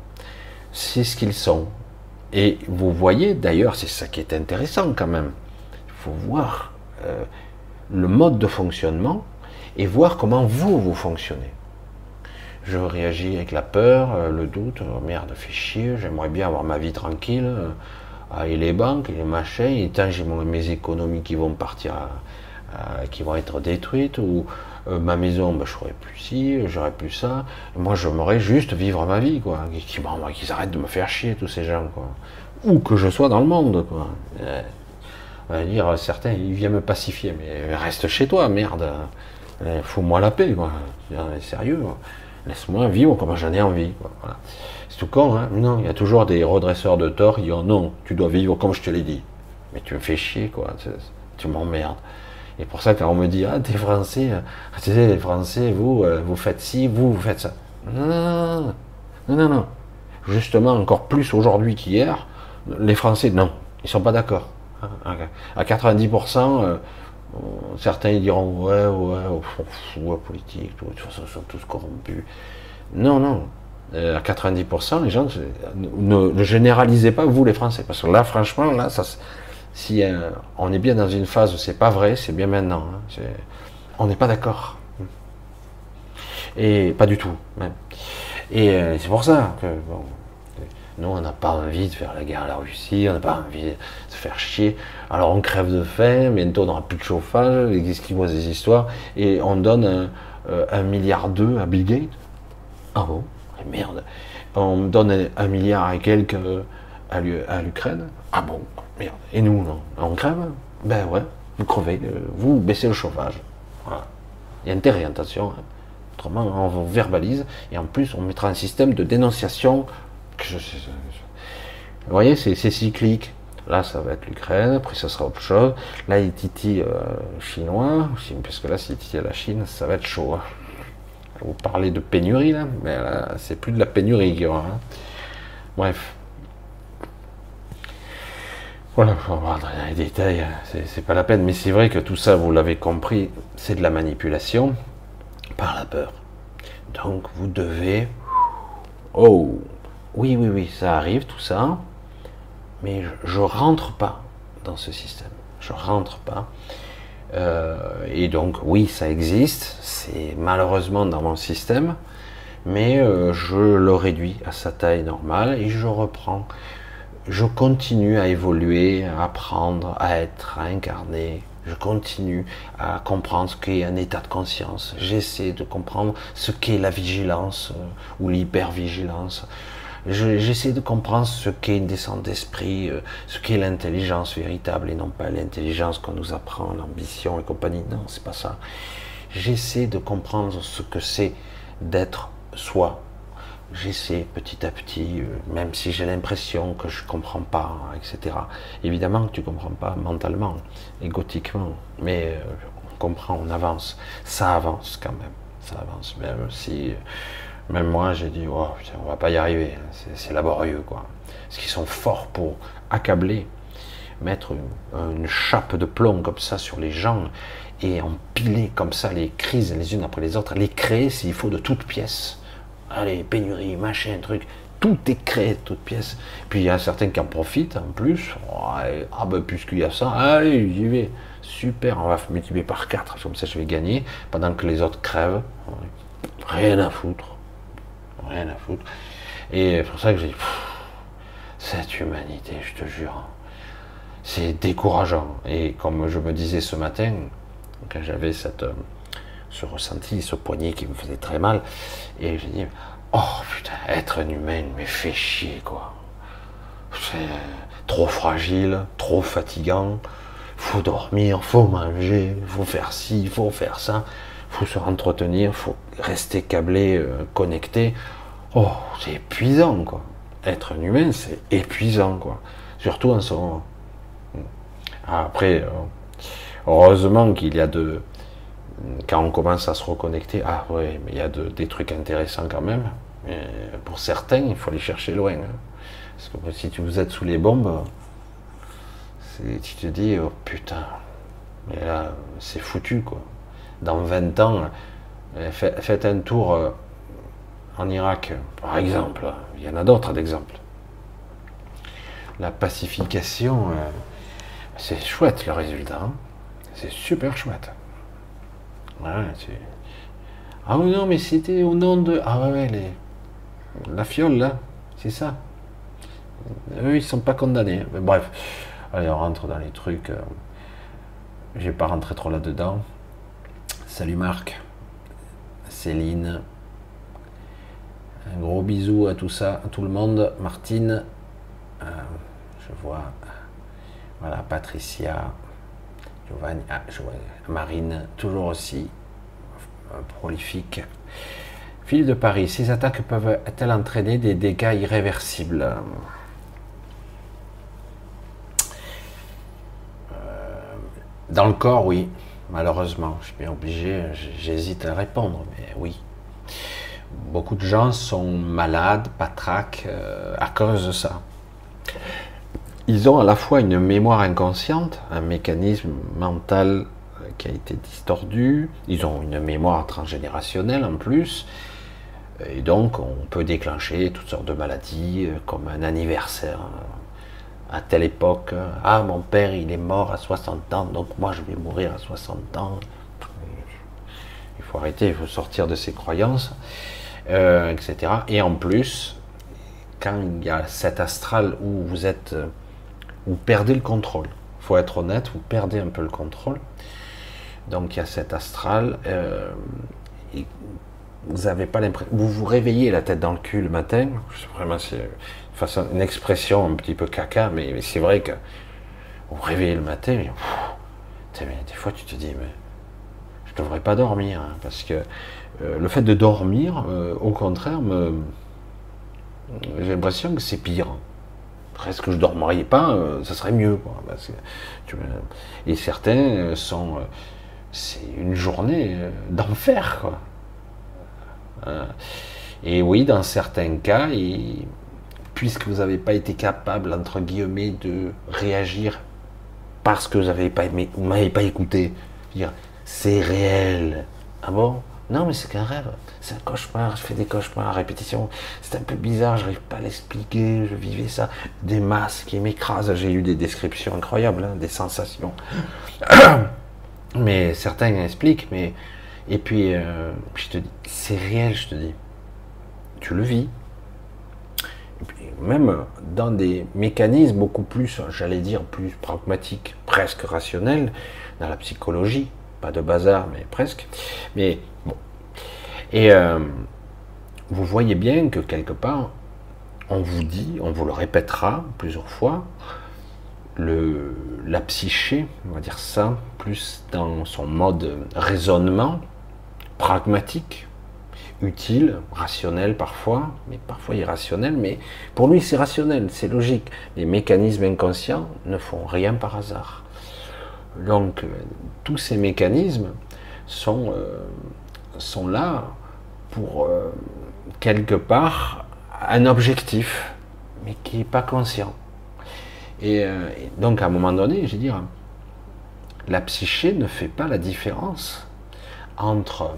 C'est ce qu'ils sont. Et vous voyez, d'ailleurs, c'est ça qui est intéressant quand même. Il faut voir euh, le mode de fonctionnement et voir comment vous, vous fonctionnez. Je réagis avec la peur, euh, le doute, oh, merde, fait chier, j'aimerais bien avoir ma vie tranquille, euh, et les banques, et les machins, et tant j'ai mes économies qui vont partir, qui vont être détruites, ou, euh, ma maison, ben, je ferais plus ci, j'aurais plus ça. Moi, j'aimerais juste vivre ma vie, quoi. Qu'ils arrêtent de me faire chier, tous ces gens, quoi. Ou que je sois dans le monde, quoi. Euh, dire, certains, ils viennent me pacifier, mais reste chez toi, merde. Euh, fous-moi la paix, quoi. Sérieux, laisse-moi vivre comme j'en ai envie, C'est tout con, hein. Non, il y a toujours des redresseurs de tort qui disent, non, tu dois vivre comme je te l'ai dit. Mais tu me fais chier, quoi. Tu m'emmerdes. Et pour ça, quand on me dit, ah, t'es français, sais, les français, vous, euh, vous faites ci, vous, vous faites ça. Non, non, non, non, non. Justement, encore plus aujourd'hui qu'hier, les Français, non, ils sont pas d'accord. À 90%, euh, certains diront, ouais, ouais, ouais, politique, de toute façon, ils sont tous corrompus. Non, non. Euh, à 90%, les gens ne, ne généralisez pas, vous les Français, parce que là, franchement, là, ça, si euh, on est bien dans une phase où c'est pas vrai, c'est bien maintenant. Hein. on n'est pas d'accord. Et pas du tout. Et euh, c'est pour ça que nous, on n'a pas envie de faire la guerre à la Russie, on n'a pas envie de se faire chier. Alors on crève de faim, bientôt on n'aura plus de chauffage, les Esquimaux des histoires, et on donne un, euh, milliard d'eux à Bill Gates. Ah bon? Merde. On donne un milliard et quelques à l'Ukraine. Ah bon? Et nous, non On crève Ben ouais, vous crevez, euh, vous baissez le chauffage. Il y a intérêt, attention. Hein. Autrement, on vous verbalise et en plus, on mettra un système de dénonciation. Vous voyez, c'est cyclique. Là, ça va être l'Ukraine, après, ça sera autre chose. Là, il titille euh, chinois, parce que là, s'il titille la Chine, ça va être chaud. Hein. Vous parlez de pénurie, là, mais c'est plus de la pénurie y aura. Hein. Bref. Voilà, va rentrer dans les détails, c'est pas la peine, mais c'est vrai que tout ça, vous l'avez compris, c'est de la manipulation par la peur. Donc vous devez. Oh, oui, oui, oui, ça arrive tout ça, mais je, rentre pas dans ce système. Je rentre pas. Euh, et donc, oui, ça existe, c'est malheureusement dans mon système, mais euh, je le réduis à sa taille normale et je reprends. Je continue à évoluer, à apprendre, à être, à incarner. Je continue à comprendre ce qu'est un état de conscience. J'essaie de comprendre ce qu'est la vigilance euh, ou l'hypervigilance. J'essaie de comprendre ce qu'est une descente d'esprit, euh, ce qu'est l'intelligence véritable et non pas l'intelligence qu'on nous apprend, l'ambition et compagnie. Non, c'est pas ça. J'essaie de comprendre ce que c'est d'être soi. J'essaie petit à petit, euh, même si j'ai l'impression que je comprends pas, etc. Évidemment que tu comprends pas mentalement, égotiquement, mais euh, on comprend, on avance. Ça avance quand même. Ça avance, même si même moi, j'ai dit, oh, putain, on va pas y arriver, c'est laborieux, quoi. Parce qu'ils sont forts pour accabler, mettre une, chape de plomb comme ça sur les gens et empiler comme ça les crises les unes après les autres, les créer s'il faut de toutes pièces. Allez, pénurie, machin, truc, tout est créé de toutes pièces. Puis il y a certains qui en profitent en plus. ah ben puisqu'il y a ça, allez, j'y vais. Super, on va multiplier par 4, comme ça je vais gagner, pendant que les autres crèvent. Rien à foutre rien à foutre. Et c'est pour ça que j'ai cette humanité, je te jure, c'est décourageant. Et comme je me disais ce matin, quand j'avais cette, euh, ce ressenti, ce poignet qui me faisait très mal, et j'ai dit, oh putain, être un humain me fait chier, quoi. C'est trop fragile, trop fatigant, faut dormir, faut manger, faut faire ci, faut faire ça, faut se entretenir, faut rester câblé, euh, connecté. Oh, c'est épuisant, quoi. Être un humain, c'est épuisant, quoi. Surtout en ce moment. Après, euh, heureusement qu'il y a de. Quand on commence à se reconnecter, ah ouais, mais il y a des trucs intéressants quand même. Pour certains, il faut aller chercher loin. Hein. Parce que si tu vous êtes sous les bombes, tu te dis, oh putain, mais là, c'est foutu, quoi. Dans 20 ans, faites un tour euh, en Irak, par exemple. Il y en a d'autres d'exemples. La pacification, euh, c'est chouette le résultat. Hein. c'est super chouette. Ah oui, non, mais c'était au nom de. Ah ouais, les... la fiole là, c'est ça. Eux, ils sont pas condamnés. Bref, allez, on rentre dans les trucs. Euh, je vais pas rentrer trop là-dedans. Salut Marc, Céline, un gros bisou à tout ça, à tout le monde. Martine, euh, je vois, voilà, Patricia, Giovanni, ah, Marine, toujours aussi prolifique. Philippe de Paris, ces attaques peuvent-elles entraîner des dégâts irréversibles? Euh, Dans le corps, oui, malheureusement. Je suis bien obligé, j'hésite à répondre, mais oui beaucoup de gens sont malades, patraques, euh, à cause de ça. Ils ont à la fois une mémoire inconsciente, un mécanisme mental euh, qui a été distordu, ils ont une mémoire transgénérationnelle en plus, et donc on peut déclencher toutes sortes de maladies, euh, comme un anniversaire à telle époque. Ah, mon père, il est mort à 60 ans, donc moi je vais mourir à 60 ans. Il faut arrêter, il faut sortir de ces croyances. Euh, etc. Et en plus, quand il y a cet astral où vous êtes, euh, vous perdez le contrôle. Il faut être honnête, vous perdez un peu le contrôle. Donc il y a cet astral. Euh, vous n'avez pas l'impression. Vous vous réveillez la tête dans le cul le matin. Vraiment, c'est une expression un petit peu caca, mais, c'est vrai que vous vous réveillez le matin, mais, des fois tu te dis, mais je ne devrais pas dormir, hein, parce que euh, le fait de dormir, euh, au contraire, j'ai l'impression que c'est pire. Presque que je ne dormirais pas, euh, ça serait mieux. et certains sont. c'est une journée d'enfer. et oui, dans certains cas, puisque vous n'avez pas été capable, entre guillemets, de réagir parce que vous n'avez pas aimé, vous m'avez pas écouté. C'est réel. Ah bon? Non, mais c'est qu'un rêve. C'est un cauchemar. Je fais des cauchemars à répétition. C'est un peu bizarre. Je n'arrive pas à l'expliquer. Je vivais ça. Des masses qui m'écrasent. J'ai eu des descriptions incroyables, hein, des sensations. mais certains expliquent. Mais et puis, euh, je te dis, c'est réel. Je te dis. Tu le vis même dans des mécanismes beaucoup plus, j'allais dire, plus pragmatiques, presque rationnels, dans la psychologie, pas de bazar, mais presque. Mais bon. Et euh, vous voyez bien que quelque part, on vous dit, on vous le répétera plusieurs fois, le, la psyché, on va dire ça, plus dans son mode raisonnement, pragmatique, utile, rationnel parfois, mais parfois irrationnel, mais pour lui c'est rationnel, c'est logique. Les mécanismes inconscients ne font rien par hasard. Donc euh, tous ces mécanismes sont, euh, là pour euh, quelque part un objectif, mais qui n'est pas conscient. Et, donc à un moment donné, je veux dire, la psyché ne fait pas la différence entre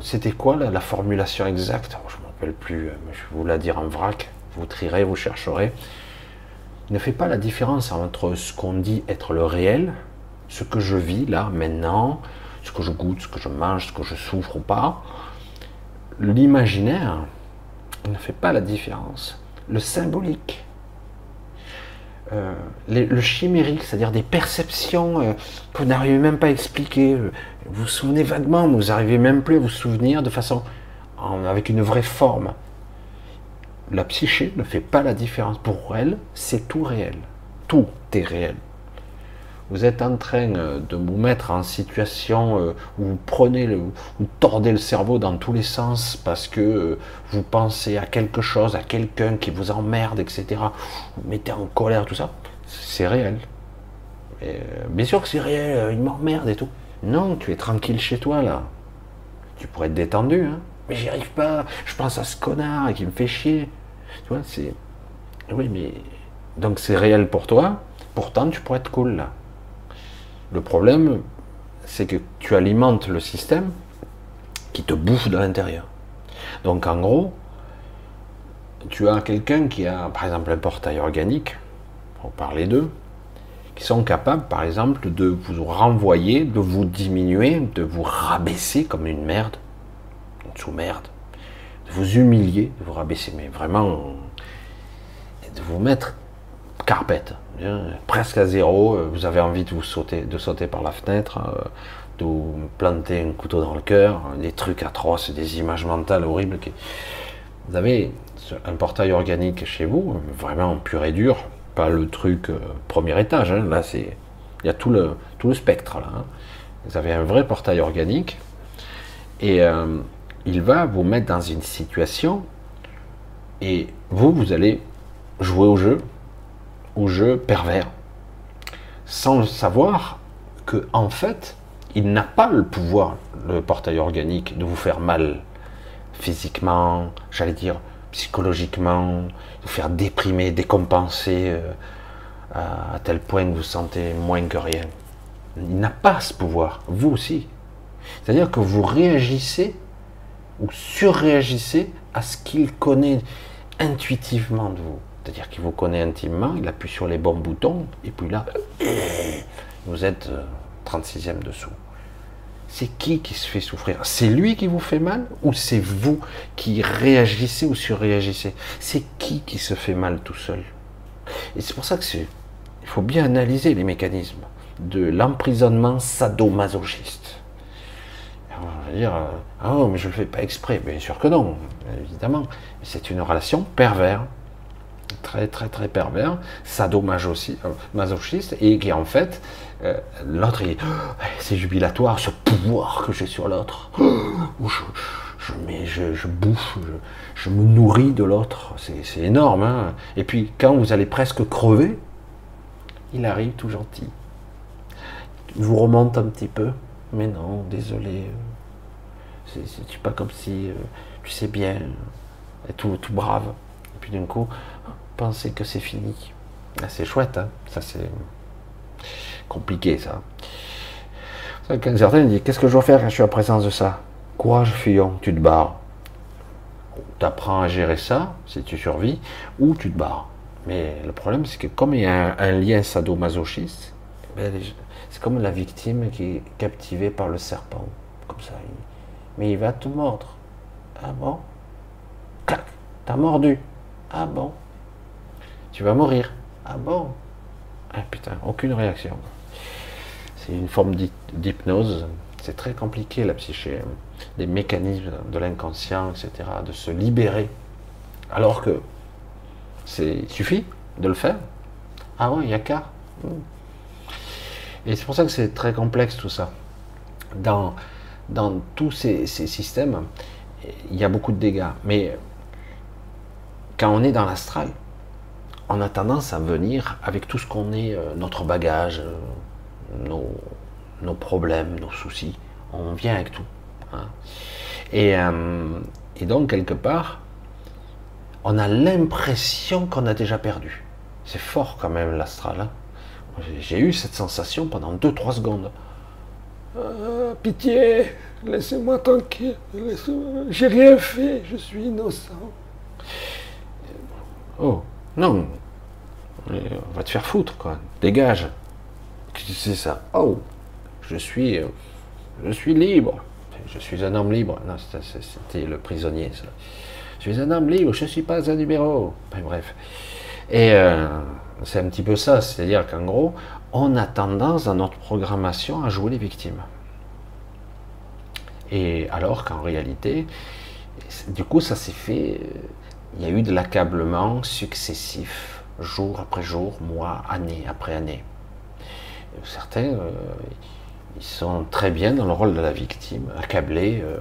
c'était quoi la, formulation exacte? Je ne me rappelle plus, je vais vous la dire en vrac. Vous trierez, vous chercherez. Ne fait pas la différence entre ce qu'on dit être le réel, ce que je vis là, maintenant, ce que je goûte, ce que je mange, ce que je souffre ou pas. L'imaginaire ne fait pas la différence. Le symbolique, euh, le chimérique, c'est-à-dire des perceptions euh, que vous n'arrivez même pas à expliquer. Vous vous souvenez vaguement, mais vous n'arrivez même plus à vous souvenir de façon avec une vraie forme. La psyché ne fait pas la différence. Pour elle, c'est tout réel. Tout est réel vous êtes en train euh, de vous mettre en situation euh, où vous prenez le, vous tordez le cerveau dans tous les sens parce que euh, vous pensez à quelque chose, à quelqu'un qui vous emmerde, etc. Vous mettez en colère, tout ça, c'est réel. bien sûr que c'est réel, il m'emmerde et tout. Non, tu es tranquille chez toi là. Tu pourrais être détendu, hein. Mais j'y arrive pas. Je pense à ce connard qui me fait chier. Tu vois, c'est. Oui, mais. Donc c'est réel pour toi. Pourtant, tu pourrais être cool là. Le problème, c'est que tu alimentes le système qui te bouffe de l'intérieur. Donc en gros, tu as quelqu'un qui a, par exemple, un portail organique, pour parler d'eux, qui sont capables, par exemple, de vous renvoyer, de vous diminuer, de vous rabaisser comme une merde, sous-merde, de vous humilier, de vous rabaisser, mais vraiment, de vous mettre carpette presque à zéro, euh, vous avez envie de vous sauter, de sauter par la fenêtre, euh, de vous planter un couteau dans le cœur, des trucs atroces, des images mentales horribles. Vous avez un portail organique chez vous, vraiment pur et dur, pas le truc euh, premier étage, hein. là c'est, il y a tout le, tout le spectre là. Hein. Vous avez un vrai portail organique et il va vous mettre dans une situation et vous, vous allez jouer au jeu, au jeu pervers, sans savoir que en fait, il n'a pas le pouvoir, le portail organique, de vous faire mal physiquement, j'allais dire psychologiquement, de vous faire déprimer, décompenser euh, à, tel point que vous sentez moins que rien. Il n'a pas ce pouvoir, vous aussi. C'est-à-dire que vous réagissez ou surréagissez à ce qu'il connaît intuitivement de vous. C'est-à-dire qu'il vous connaît intimement, il appuie sur les bons boutons, et puis là, vous êtes 36e euh, dessous. C'est qui qui se fait souffrir? C'est lui qui vous fait mal ou c'est vous qui réagissez ou surréagissez? C'est qui qui se fait mal tout seul? Et c'est pour ça que il faut bien analyser les mécanismes de l'emprisonnement sadomasochiste. On va dire, oh, mais je ne le fais pas exprès. Bien sûr que non, évidemment. C'est une relation pervers très très très pervers, sadomasochiste, et qui en fait, euh, l'autre, c'est jubilatoire ce pouvoir que j'ai sur l'autre. où je, je, je, bouffe, je, me nourris de l'autre, c'est énorme. Hein. et puis quand vous allez presque crever, il arrive tout gentil. Il vous remonte un petit peu, mais non, désolé, c'est pas comme si, euh, tu sais bien, tout, tout brave. puis d'un coup, penser que c'est fini. Ah, c'est chouette, hein ça c'est compliqué ça. Quand certains disent Qu'est-ce que je dois faire quand je suis en présence de ça? Courage, fuyons, tu te barres. Tu apprends à gérer ça, si tu survis, ou tu te barres. Mais le problème, c'est que comme il y a un, lien sadomasochiste, ben, c'est comme la victime qui est captivée par le serpent. Comme ça. Mais il va te mordre. Ah bon? Clac T'as mordu. Ah bon? Tu vas mourir. Ah bon? Ah putain, aucune réaction. C'est une forme d'hypnose. C'est très compliqué la psyché. Des mécanismes de l'inconscient, etc. De se libérer. Alors que c'est suffit de le faire. Ah ouais, il n'y a qu'à. Et c'est pour ça que c'est très complexe tout ça. Dans, dans tous ces, systèmes, il y a beaucoup de dégâts. Mais quand on est dans l'astral, on a tendance à venir avec tout ce qu'on est, euh, notre bagage, euh, nos, nos, problèmes, nos soucis. On vient avec tout. Hein. Et, euh, et donc, quelque part, on a l'impression qu'on a déjà perdu. C'est fort quand même l'astral. Hein. J'ai eu cette sensation pendant 2-3 secondes. Ah, pitié, laissez-moi tranquille, j'ai rien fait, je suis innocent. Oh, non, on va te faire foutre, quoi, dégage. C'est ça. Oh, je suis, je suis libre. Je suis un homme libre. Non, c'était le prisonnier, ça. Je suis un homme libre, je ne suis pas un numéro. bref. Et euh, c'est un petit peu ça, c'est-à-dire qu'en gros, on a tendance dans notre programmation à jouer les victimes. Et alors qu'en réalité, du coup, ça s'est fait, il y a eu de l'accablement successif, jour après jour, mois, année après année. Certains, euh, ils sont très bien dans le rôle de la victime, accablés. Euh,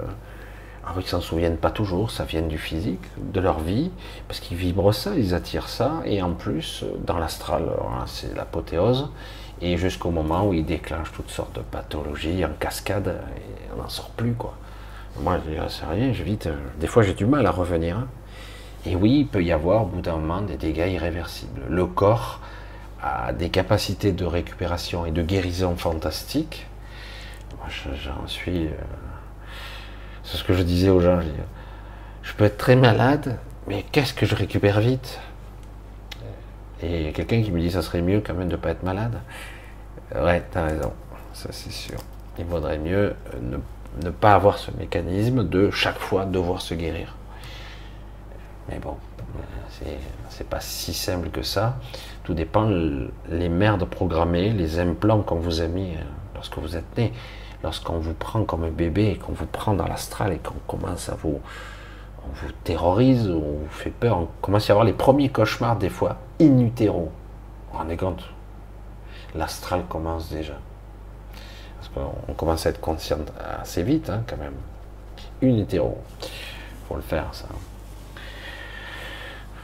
alors ils s'en souviennent pas toujours, ça vient du physique, de leur vie, parce qu'ils vibrent ça, ils attirent ça, et en plus, dans l'astral, c'est l'apothéose, et jusqu'au moment où ils déclenchent toutes sortes de pathologies en cascade, et on n'en sort plus, quoi. Moi, je dis, ah, c'est rien, je vite, des fois j'ai du mal à revenir. Hein. Et oui, il peut y avoir au bout d'un moment des dégâts irréversibles. Le corps a des capacités de récupération et de guérison fantastiques. Moi, j'en suis... Euh, c'est ce que je disais aux gens. Je, peux être très malade, mais qu'est-ce que je récupère vite? Et quelqu'un qui me dit ça serait mieux quand même de ne pas être malade. Ouais, tu as raison, ça c'est sûr. Il vaudrait mieux ne, pas avoir ce mécanisme de chaque fois devoir se guérir. Mais bon, c'est pas si simple que ça. Tout dépend les merdes programmées, les implants qu'on vous a mis euh, lorsque vous êtes né lorsqu'on vous prend comme un bébé et qu'on vous prend dans l'astral et qu'on commence à vous, on vous terrorise, on vous fait peur, on commence à avoir les premiers cauchemars des fois in utero. Vous vous rendez compte? L'astral commence déjà. Parce qu'on commence à être conscient assez vite hein, quand même. In utero. Faut le faire ça.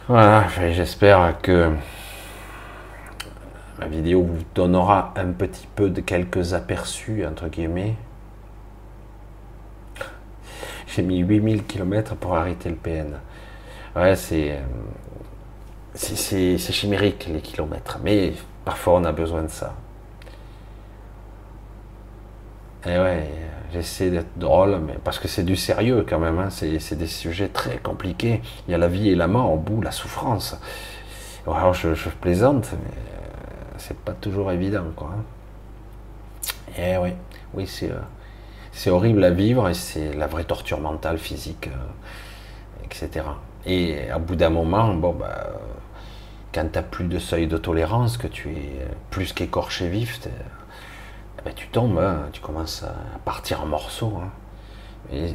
Voilà, j'espère que la vidéo vous donnera un petit peu de quelques aperçus, entre guillemets. J'ai mis 8000 km pour arrêter le PN. Ouais, c'est. C'est chimérique les kilomètres, mais parfois on a besoin de ça. Et ouais, j'essaie d'être drôle, mais parce que c'est du sérieux quand même, hein. c'est des sujets très compliqués. Il y a la vie et la mort au bout, la souffrance. Alors je, je plaisante, mais c'est pas toujours évident, quoi. Et eh oui, oui, c'est, euh, c'est horrible à vivre et c'est la vraie torture mentale, physique, euh, etc. Et à bout d'un moment, bon, bah, quand tu plus de seuil de tolérance, que tu es plus qu'écorché vif, eh ben, tu tombes, hein, tu commences à partir en morceaux. Hein.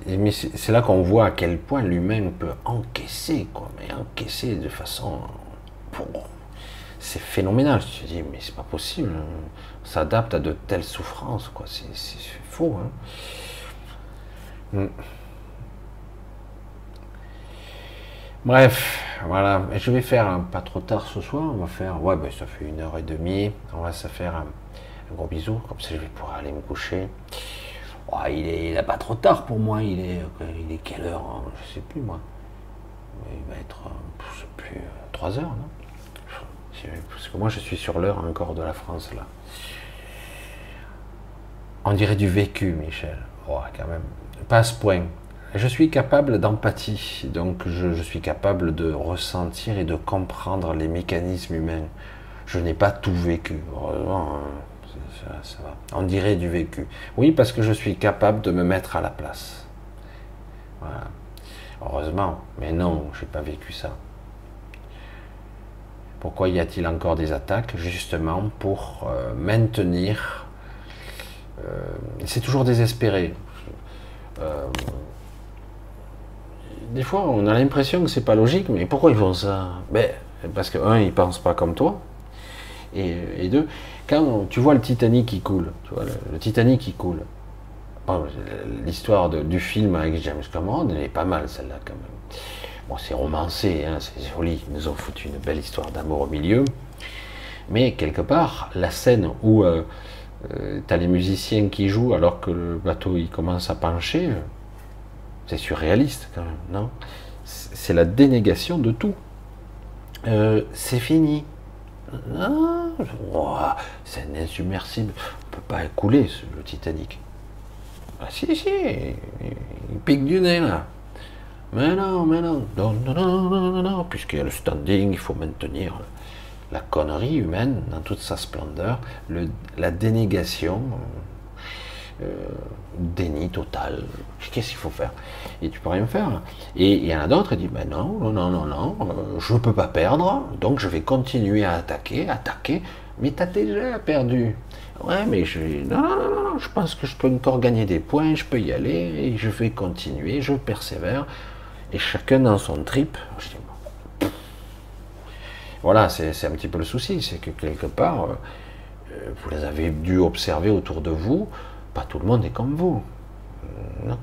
Mais c'est là qu'on voit à quel point l'humain peut encaisser, quoi, mais encaisser de façon c'est phénoménal. Je te dis, mais c'est pas possible. On s'adapte à de telles souffrances, quoi. C'est faux. Hein. Hmm. Bref, voilà. Je vais faire pas trop tard ce soir. On va faire, ouais, ben, ça fait une heure et demie. On va se faire un, gros bisou. Comme ça, je vais pouvoir aller me coucher. il est, pas trop tard pour moi. Il est, il est quelle heure hein? Je sais plus moi. Il va être, sais plus. 23 heures, non? Parce que moi, je suis sur l'heure encore de la France, là. On dirait du vécu, Michel. Oh, quand même. Pas à ce point. Je suis capable d'empathie, donc je, suis capable de ressentir et de comprendre les mécanismes humains. Je n'ai pas tout vécu, heureusement. Hein. On dirait du vécu. Oui, parce que je suis capable de me mettre à la place. Voilà. Heureusement, mais non, je n'ai pas vécu ça. Pourquoi y a-t-il encore des attaques Justement pour euh, maintenir. Euh, c'est toujours désespéré. Euh, des fois, on a l'impression que c'est pas logique, mais pourquoi ils font ça? Ben, Parce que, un, ils pensent pas comme toi, et, deux, quand tu vois le Titanic qui coule, tu vois, le, Titanic qui coule, l'histoire du film avec James Cameron, elle est pas mal celle-là quand même. Bon, c'est romancé, hein, c'est joli, ils nous ont foutu une belle histoire d'amour au milieu, mais quelque part, la scène où euh, euh, tu as les musiciens qui jouent alors que le bateau il commence à pencher, c'est surréaliste quand même, non? C'est la dénégation de tout. Euh, c'est fini. Ah, c'est un insubmersible. On peut pas couler le Titanic. Ah si, si, il pique du nez là. Mais non, mais non, non, non, non, non, non, puisqu'il y a le standing, il faut maintenir la connerie humaine dans toute sa splendeur, le, la dénégation, euh, déni total. Qu'est-ce qu'il faut faire Et tu peux rien faire. Et il y en a d'autres qui disent ben non, non, non, non, non, euh, je ne peux pas perdre, donc je vais continuer à attaquer, attaquer. Mais tu as déjà perdu. Ouais, mais je, non, non, non, non, je pense que je peux encore gagner des points, je peux y aller, et je vais continuer, je persévère. Et chacun dans son trip. Voilà, c'est un petit peu le souci, c'est que quelque part, euh, vous les avez dû observer autour de vous, pas tout le monde est comme vous. Euh, non.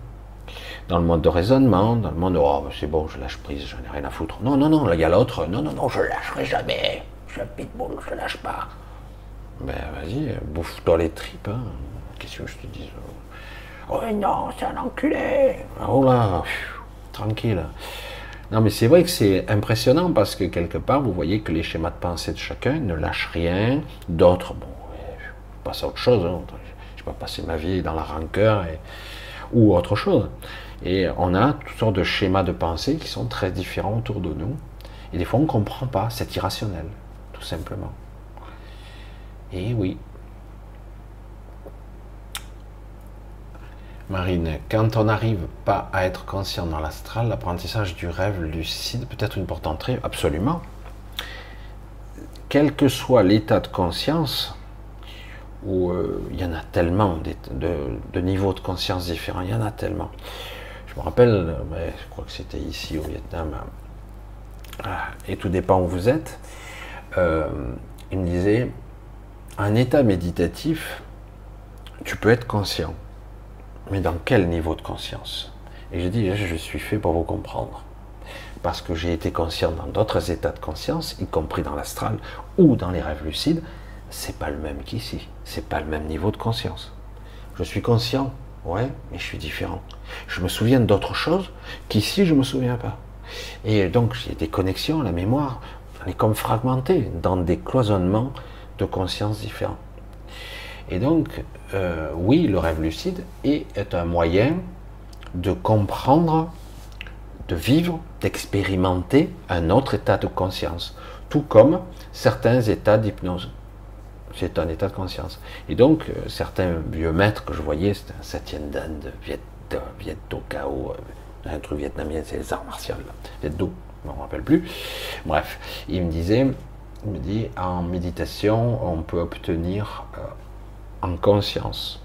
Dans le monde de raisonnement, dans le monde de oh, c'est bon, je lâche prise, j'en ai rien à foutre. Non, non, non, là il y a l'autre, non, non, non, je lâcherai jamais. Je suis je lâche pas. Ben vas-y, bouffe-toi les tripes. Hein. Qu'est-ce que je te dis Oh non, c'est un enculé Oh là, tranquille. Non, mais c'est vrai que c'est impressionnant parce que quelque part, vous voyez que les schémas de pensée de chacun ne lâchent rien. D'autres, bon, je passe à autre chose. Hein pas passer ma vie dans la rancœur ou autre chose. Et on a toutes sortes de schémas de pensée qui sont très différents autour de nous. Et des fois, on ne comprend pas, c'est irrationnel, tout simplement. Et oui. Marine, quand on n'arrive pas à être conscient dans l'astral, l'apprentissage du rêve lucide peut être une porte d'entrée Absolument. Quel que soit l'état de conscience, où euh, il y en a tellement de, niveaux de conscience différents, il y en a tellement. Je me rappelle, je crois que c'était ici au Vietnam, ah, et tout dépend où vous êtes, euh, il me disait, un état méditatif, tu peux être conscient, mais dans quel niveau de conscience? Et j'ai dit, je suis fait pour vous comprendre. Parce que j'ai été conscient dans d'autres états de conscience, y compris dans l'astral ou dans les rêves lucides, c'est pas le même qu'ici. C'est pas le même niveau de conscience. Je suis conscient, ouais, mais je suis différent. Je me souviens d'autres choses qu'ici je me souviens pas. Et donc j'ai des connexions, la mémoire, on est comme fragmenté dans des cloisonnements de conscience différents. Et donc, euh, oui, le rêve lucide est un moyen de comprendre, de vivre, d'expérimenter un autre état de conscience, tout comme certains états d'hypnose c'est un état de conscience. Et donc, euh, certains vieux maîtres que je voyais, c'était un septième dan de Viet, Cao, euh, un truc vietnamien, c'est les arts martiaux, Viet Do, je ne me rappelle plus. Bref, il me disait, me dit, en méditation, on peut obtenir en conscience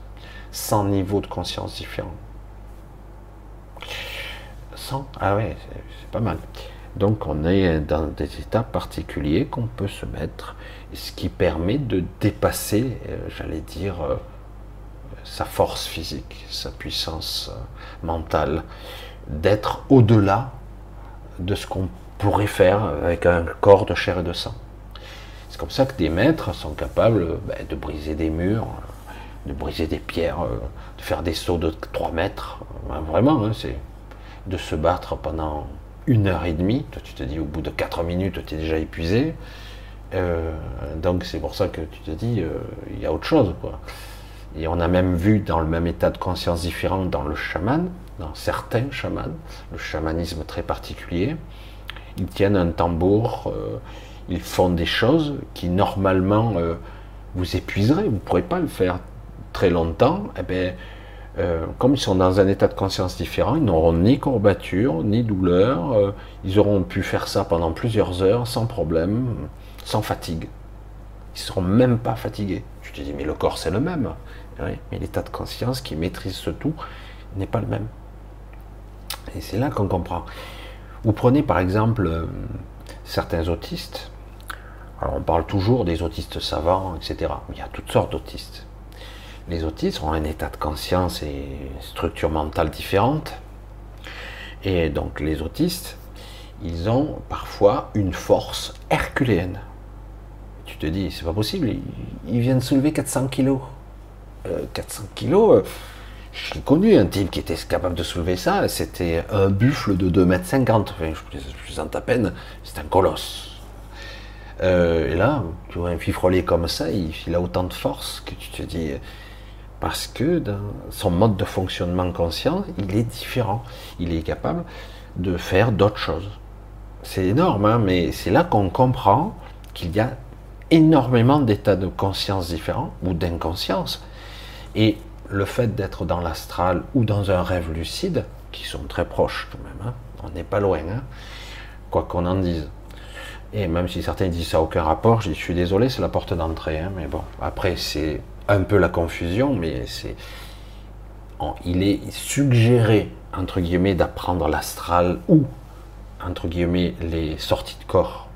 100 niveaux de conscience différents. 100 Ah ouais, c'est pas mal. Donc on est dans des états particuliers qu'on peut se mettre ce qui permet de dépasser, euh, j'allais dire, euh, sa force physique, sa puissance euh, mentale, d'être au-delà de ce qu'on pourrait faire avec un corps de chair et de sang. C'est comme ça que des maîtres sont capables ben, de briser des murs, de briser des pierres, de faire des sauts de 3 mètres. Ben, vraiment, hein, c'est de se battre pendant une heure et demie. Toi, tu te dis, au bout de quatre minutes, tu es déjà épuisé. Euh, donc, c'est pour ça que tu te dis, euh, il y a autre chose. Quoi. Et on a même vu dans le même état de conscience différent dans le chaman, dans certains chamans, le chamanisme très particulier. Ils tiennent un tambour, euh, ils font des choses qui normalement vous épuiseraient. Vous ne pourrez pas le faire très longtemps. Eh bien, euh, comme ils sont dans un état de conscience différent, ils n'auront ni courbature, ni douleur. Euh, ils auront pu faire ça pendant plusieurs heures sans problème, sans fatigue. Ils ne seront même pas fatigués. Je te dis, mais le corps c'est le même. mais l'état de conscience qui maîtrise ce tout n'est pas le même. Et c'est là qu'on comprend. Vous prenez par exemple euh, certains autistes. Alors on parle toujours des autistes savants, etc. Mais il y a toutes sortes d'autistes les autistes ont un état de conscience et structure mentale différente. Et donc les autistes, ils ont parfois une force herculéenne. Tu te dis, c'est pas possible, ils, viennent soulever 400 kilos. 400 euh, kilos, euh, j'ai connu un type qui était capable de soulever ça, c'était un buffle de 2,50 m. Enfin, je plaisante à peine, c'est un colosse. Euh, et là, tu vois un fifrelé comme ça, il, a autant de force que tu te dis, parce que dans son mode de fonctionnement conscient, il est différent. Il est capable de faire d'autres choses. C'est énorme, hein, mais c'est là qu'on comprend qu'il y a énormément d'états de conscience différents ou d'inconscience. Et le fait d'être dans l'astral ou dans un rêve lucide, qui sont très proches quand même, hein, on n'est pas loin, hein, quoi qu'on en dise. Et même si certains disent ça n'a aucun rapport, je suis désolé, c'est la porte d'entrée. mais bon, après, c'est un peu la confusion, mais c'est. Il est suggéré, entre guillemets, d'apprendre l'astral ou, entre guillemets, les sorties de corps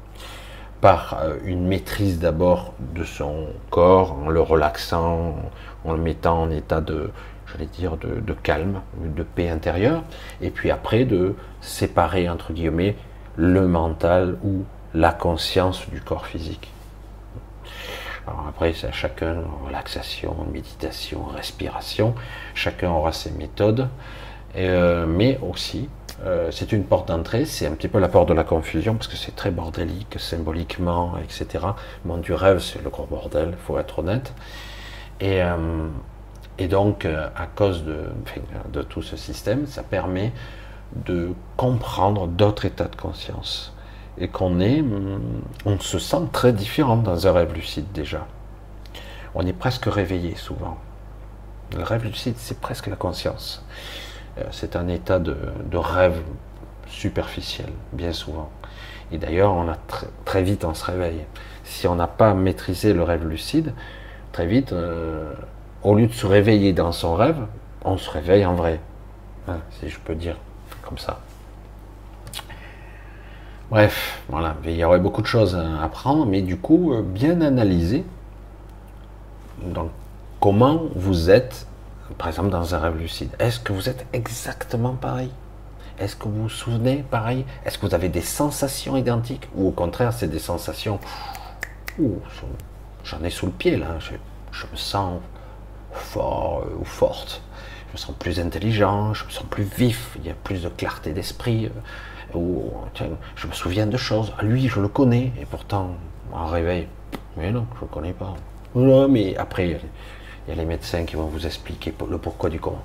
par euh, une maîtrise d'abord de son corps, en le relaxant, en le mettant en état de, j'allais dire, calme, de paix intérieure, et puis après de séparer, entre guillemets, le mental ou la conscience du corps physique. Après, c'est à chacun, relaxation, méditation, respiration, chacun aura ses méthodes, euh, mais aussi, euh, c'est une porte d'entrée, c'est un petit peu la porte de la confusion, parce que c'est très bordélique, symboliquement, etc. Le monde du rêve, c'est le gros bordel, il faut être honnête. Et, euh, donc, à cause de tout ce système, ça permet de comprendre d'autres états de conscience et qu'on est, on se sent très différent dans un rêve lucide déjà. On est presque réveillé souvent. Le rêve lucide, c'est presque la conscience. Euh, c'est un état de, rêve superficiel, bien souvent. Et d'ailleurs, on a très vite, on se réveille. Si on n'a pas maîtrisé le rêve lucide, très vite, euh, au lieu de se réveiller dans son rêve, on se réveille en vrai. Hein, si je peux dire comme ça. Bref, voilà, il y aurait beaucoup de choses à apprendre, mais du coup, euh, bien analyser comment vous êtes, par exemple, dans un rêve lucide. Est-ce que vous êtes exactement pareil? Est-ce que vous vous souvenez pareil? Est-ce que vous avez des sensations identiques? Ou au contraire, c'est des sensations. J'en ai sous le pied là, je, je me sens fort euh, ou forte, je me sens plus intelligent, je me sens plus vif, il y a plus de clarté d'esprit. Euh, ou je me souviens de choses. Ah, lui, je le connais, et pourtant, en réveil, mais non, je ne le connais pas. Non, mais après, il y a les médecins qui vont vous expliquer le pourquoi du comment.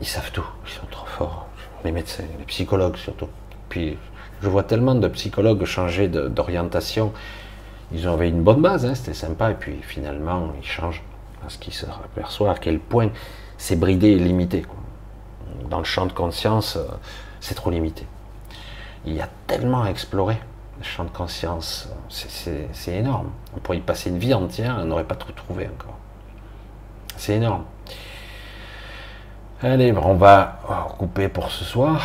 Ils savent tout, ils sont trop forts. Les médecins, les psychologues surtout. Puis, je vois tellement de psychologues changer d'orientation. Ils avaient une bonne base, hein, c'était sympa, et puis finalement, ils changent parce qu'ils se aperçoivent à quel point c'est bridé et limité. Dans le champ de conscience, euh, c'est trop limité il y a tellement à explorer. Le champ de conscience, c'est énorme. On pourrait y passer une vie entière, on n'aurait pas tout trouvé encore. C'est énorme. Allez, on va couper pour ce soir.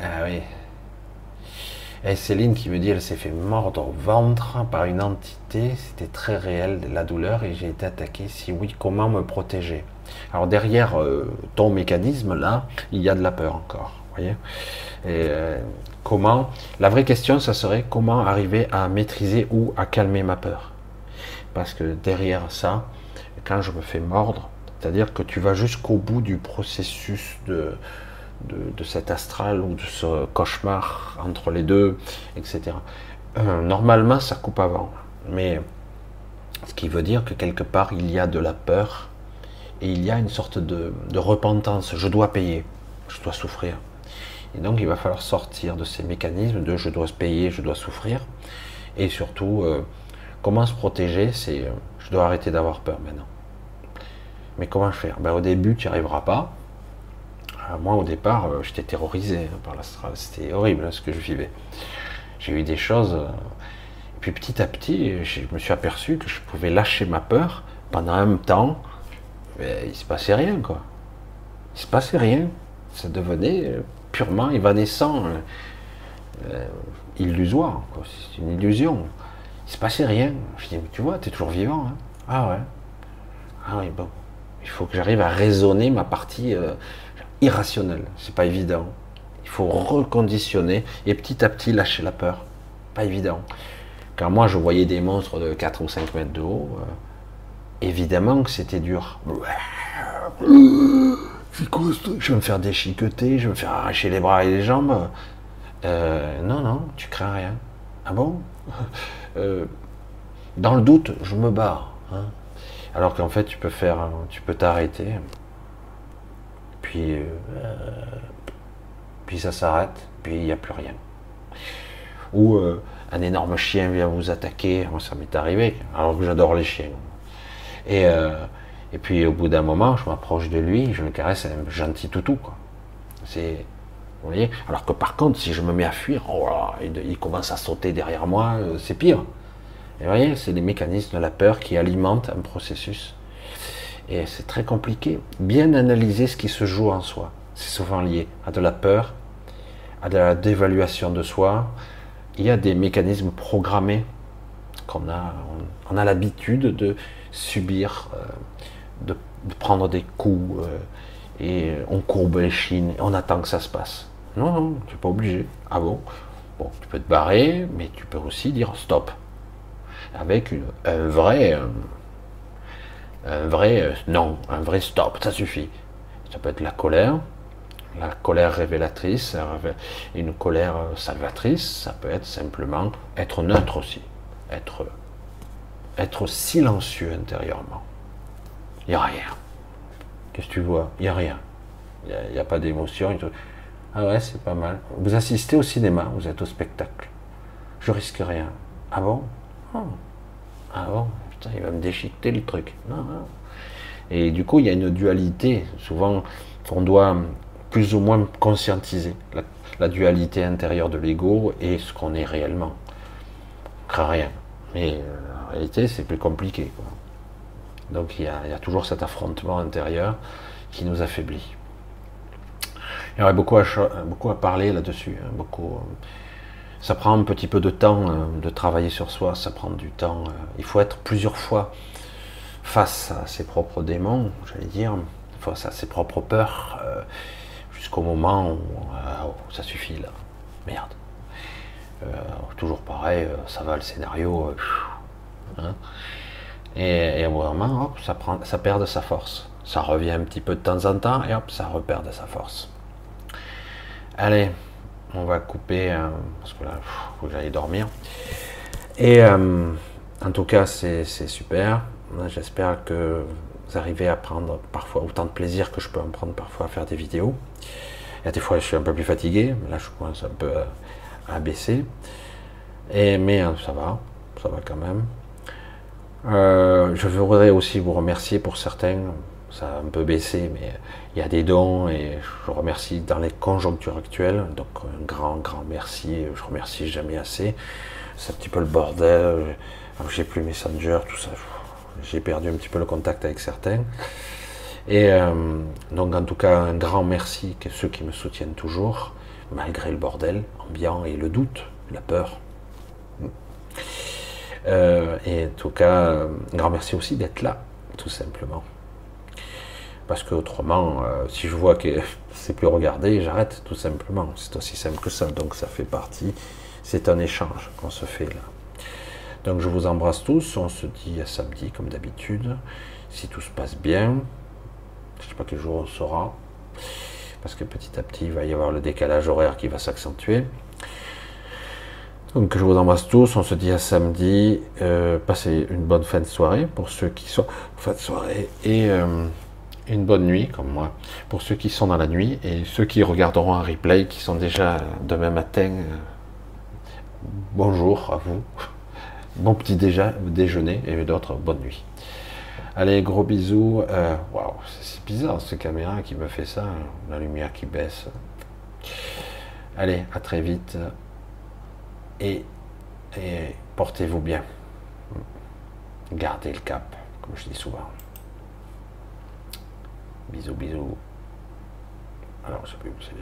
Ah oui. Et Céline qui me dit, elle s'est fait mordre au ventre par une entité, c'était très réel, la douleur, et j'ai été attaqué. Si oui, comment me protéger? Alors derrière euh, ton mécanisme là, il y a de la peur encore. Euh, comment La vraie question, ça serait comment arriver à maîtriser ou à calmer ma peur. Parce que derrière ça, quand je me fais mordre, c'est-à-dire que tu vas jusqu'au bout du processus de, de, cet astral ou de ce cauchemar entre les deux, etc. Euh, normalement, ça coupe avant. Mais ce qui veut dire que quelque part, il y a de la peur et il y a une sorte de, repentance. Je dois payer, je dois souffrir. Et donc, il va falloir sortir de ces mécanismes de je dois payer, je dois souffrir. Et surtout, euh, comment se protéger C'est euh, je dois arrêter d'avoir peur maintenant. Mais comment faire? Ben, Au début, tu n'y arriveras pas. Euh, moi, au départ, j'étais terrorisé par l'astral. C'était horrible hein, ce que je vivais. J'ai eu des choses. Et puis petit à petit, je me suis aperçu que je pouvais lâcher ma peur pendant un temps mais il se passait rien, quoi. Il se passait rien. Ça devenait euh, purement évanescent, euh, euh, illusoire. C'est une illusion. Il se passait rien. Je dis, mais tu vois, tu es toujours vivant. Hein. Ah ouais. Ah oui, bon. Il faut que j'arrive à raisonner ma partie irrationnelle. C'est pas évident. Il faut reconditionner et petit à petit lâcher la peur. Pas évident. Car moi, je voyais des monstres de 4 ou 5 mètres de haut évidemment que c'était dur. Je vais me faire déchiqueter, je vais me faire arracher les bras et les jambes. Euh, non, non, tu crains rien. Ah bon euh, Dans le doute, je me barre. Hein. Alors qu'en fait, tu peux faire, tu peux t'arrêter. Puis, euh, puis ça s'arrête, puis il n'y a plus rien. Ou un énorme chien vient vous attaquer. Moi, ça m'est arrivé. Alors que j'adore les chiens. Et, euh, et puis au bout d'un moment, je m'approche de lui, je le caresse, un gentil toutou. C'est, vous voyez Alors que par contre, si je me mets à fuir, oh il, commence à sauter derrière moi, euh, c'est pire. Et vous voyez, c'est les mécanismes de la peur qui alimentent un processus. Et c'est très compliqué. Bien analyser ce qui se joue en soi. C'est souvent lié à de la peur, à de la dévaluation de soi. Il y a des mécanismes programmés qu'on a, on a l'habitude de, subir, euh, de, prendre des coups, euh, et on courbe les chines, on attend que ça se passe. Non, non, tu n'es pas obligé. Ah bon? Bon, tu peux te barrer, mais tu peux aussi dire stop. Avec un vrai, euh, un vrai non, un vrai stop, ça suffit. Ça peut être la colère, la colère révélatrice, une colère salvatrice, ça peut être simplement être neutre aussi, être être silencieux intérieurement. Il n'y a rien. Qu'est-ce que tu vois? Il n'y a rien. Il n'y a, pas d'émotion. Ah ouais, c'est pas mal. Vous assistez au cinéma, vous êtes au spectacle. Je risque rien. Ah bon? Oh. Ah bon? Putain, il va me déchiqueter le truc. Non, Et du coup, il y a une dualité. Souvent, on doit plus ou moins conscientiser la, dualité intérieure de l'ego et ce qu'on est réellement. On rien. Mais euh, c'est plus compliqué. Donc il y, a, toujours cet affrontement intérieur qui nous affaiblit. Il y aurait beaucoup à, beaucoup à parler là-dessus. Hein, beaucoup, euh, ça prend un petit peu de temps euh, de travailler sur soi, ça prend du temps. il faut être plusieurs fois face à ses propres démons, j'allais dire, face à ses propres peurs, jusqu'au moment où oh, ça suffit là. Merde. toujours pareil, ça va le scénario. Hein. et, vraiment, hop, ça, prend, ça perd de sa force. Ça revient un petit peu de temps en temps et hop, ça repère de sa force. Allez, on va couper euh, parce que là, il faut que j'aille dormir. Et euh, en tout cas, c'est super. J'espère que vous arrivez à prendre parfois autant de plaisir que je peux en prendre parfois à faire des vidéos. Il y a des fois, je suis un peu plus fatigué. Là, je commence un peu à, baisser. Et, mais hein, ça va, ça va quand même. Euh, je voudrais aussi vous remercier pour certains, ça a un peu baissé, mais il y a des dons et je remercie dans les conjonctures actuelles. Donc un grand, grand merci. Je remercie jamais assez. C'est un petit peu le bordel. J'ai plus Messenger, tout ça. J'ai perdu un petit peu le contact avec certains. Et euh, donc en tout cas un grand merci à ceux qui me soutiennent toujours, malgré le bordel ambiant et le doute, la peur. Euh, et en tout cas, un grand merci aussi d'être là, tout simplement. Parce que autrement, euh, si je vois que c'est plus regardé, j'arrête tout simplement. C'est aussi simple que ça. Donc ça fait partie. C'est un échange qu'on se fait là. Donc je vous embrasse tous. On se dit à samedi comme d'habitude. Si tout se passe bien. Je ne sais pas quel jour on sera. parce que petit à petit, il va y avoir le décalage horaire qui va s'accentuer. Donc je vous embrasse tous, on se dit à samedi, euh, passez une bonne fin de soirée pour ceux qui sont fin de soirée et euh, une bonne nuit comme moi pour ceux qui sont dans la nuit et ceux qui regarderont un replay qui sont déjà demain matin. Euh, bonjour à vous, bon petit déjà, déjeuner et d'autres bonne nuit. Allez, gros bisous. Waouh, c'est bizarre cette caméra qui me fait ça, la lumière qui baisse. Allez, à très vite et, portez-vous bien. Gardez le cap, comme je dis souvent. Bisous, bisous. Alors, je sais plus où c'est.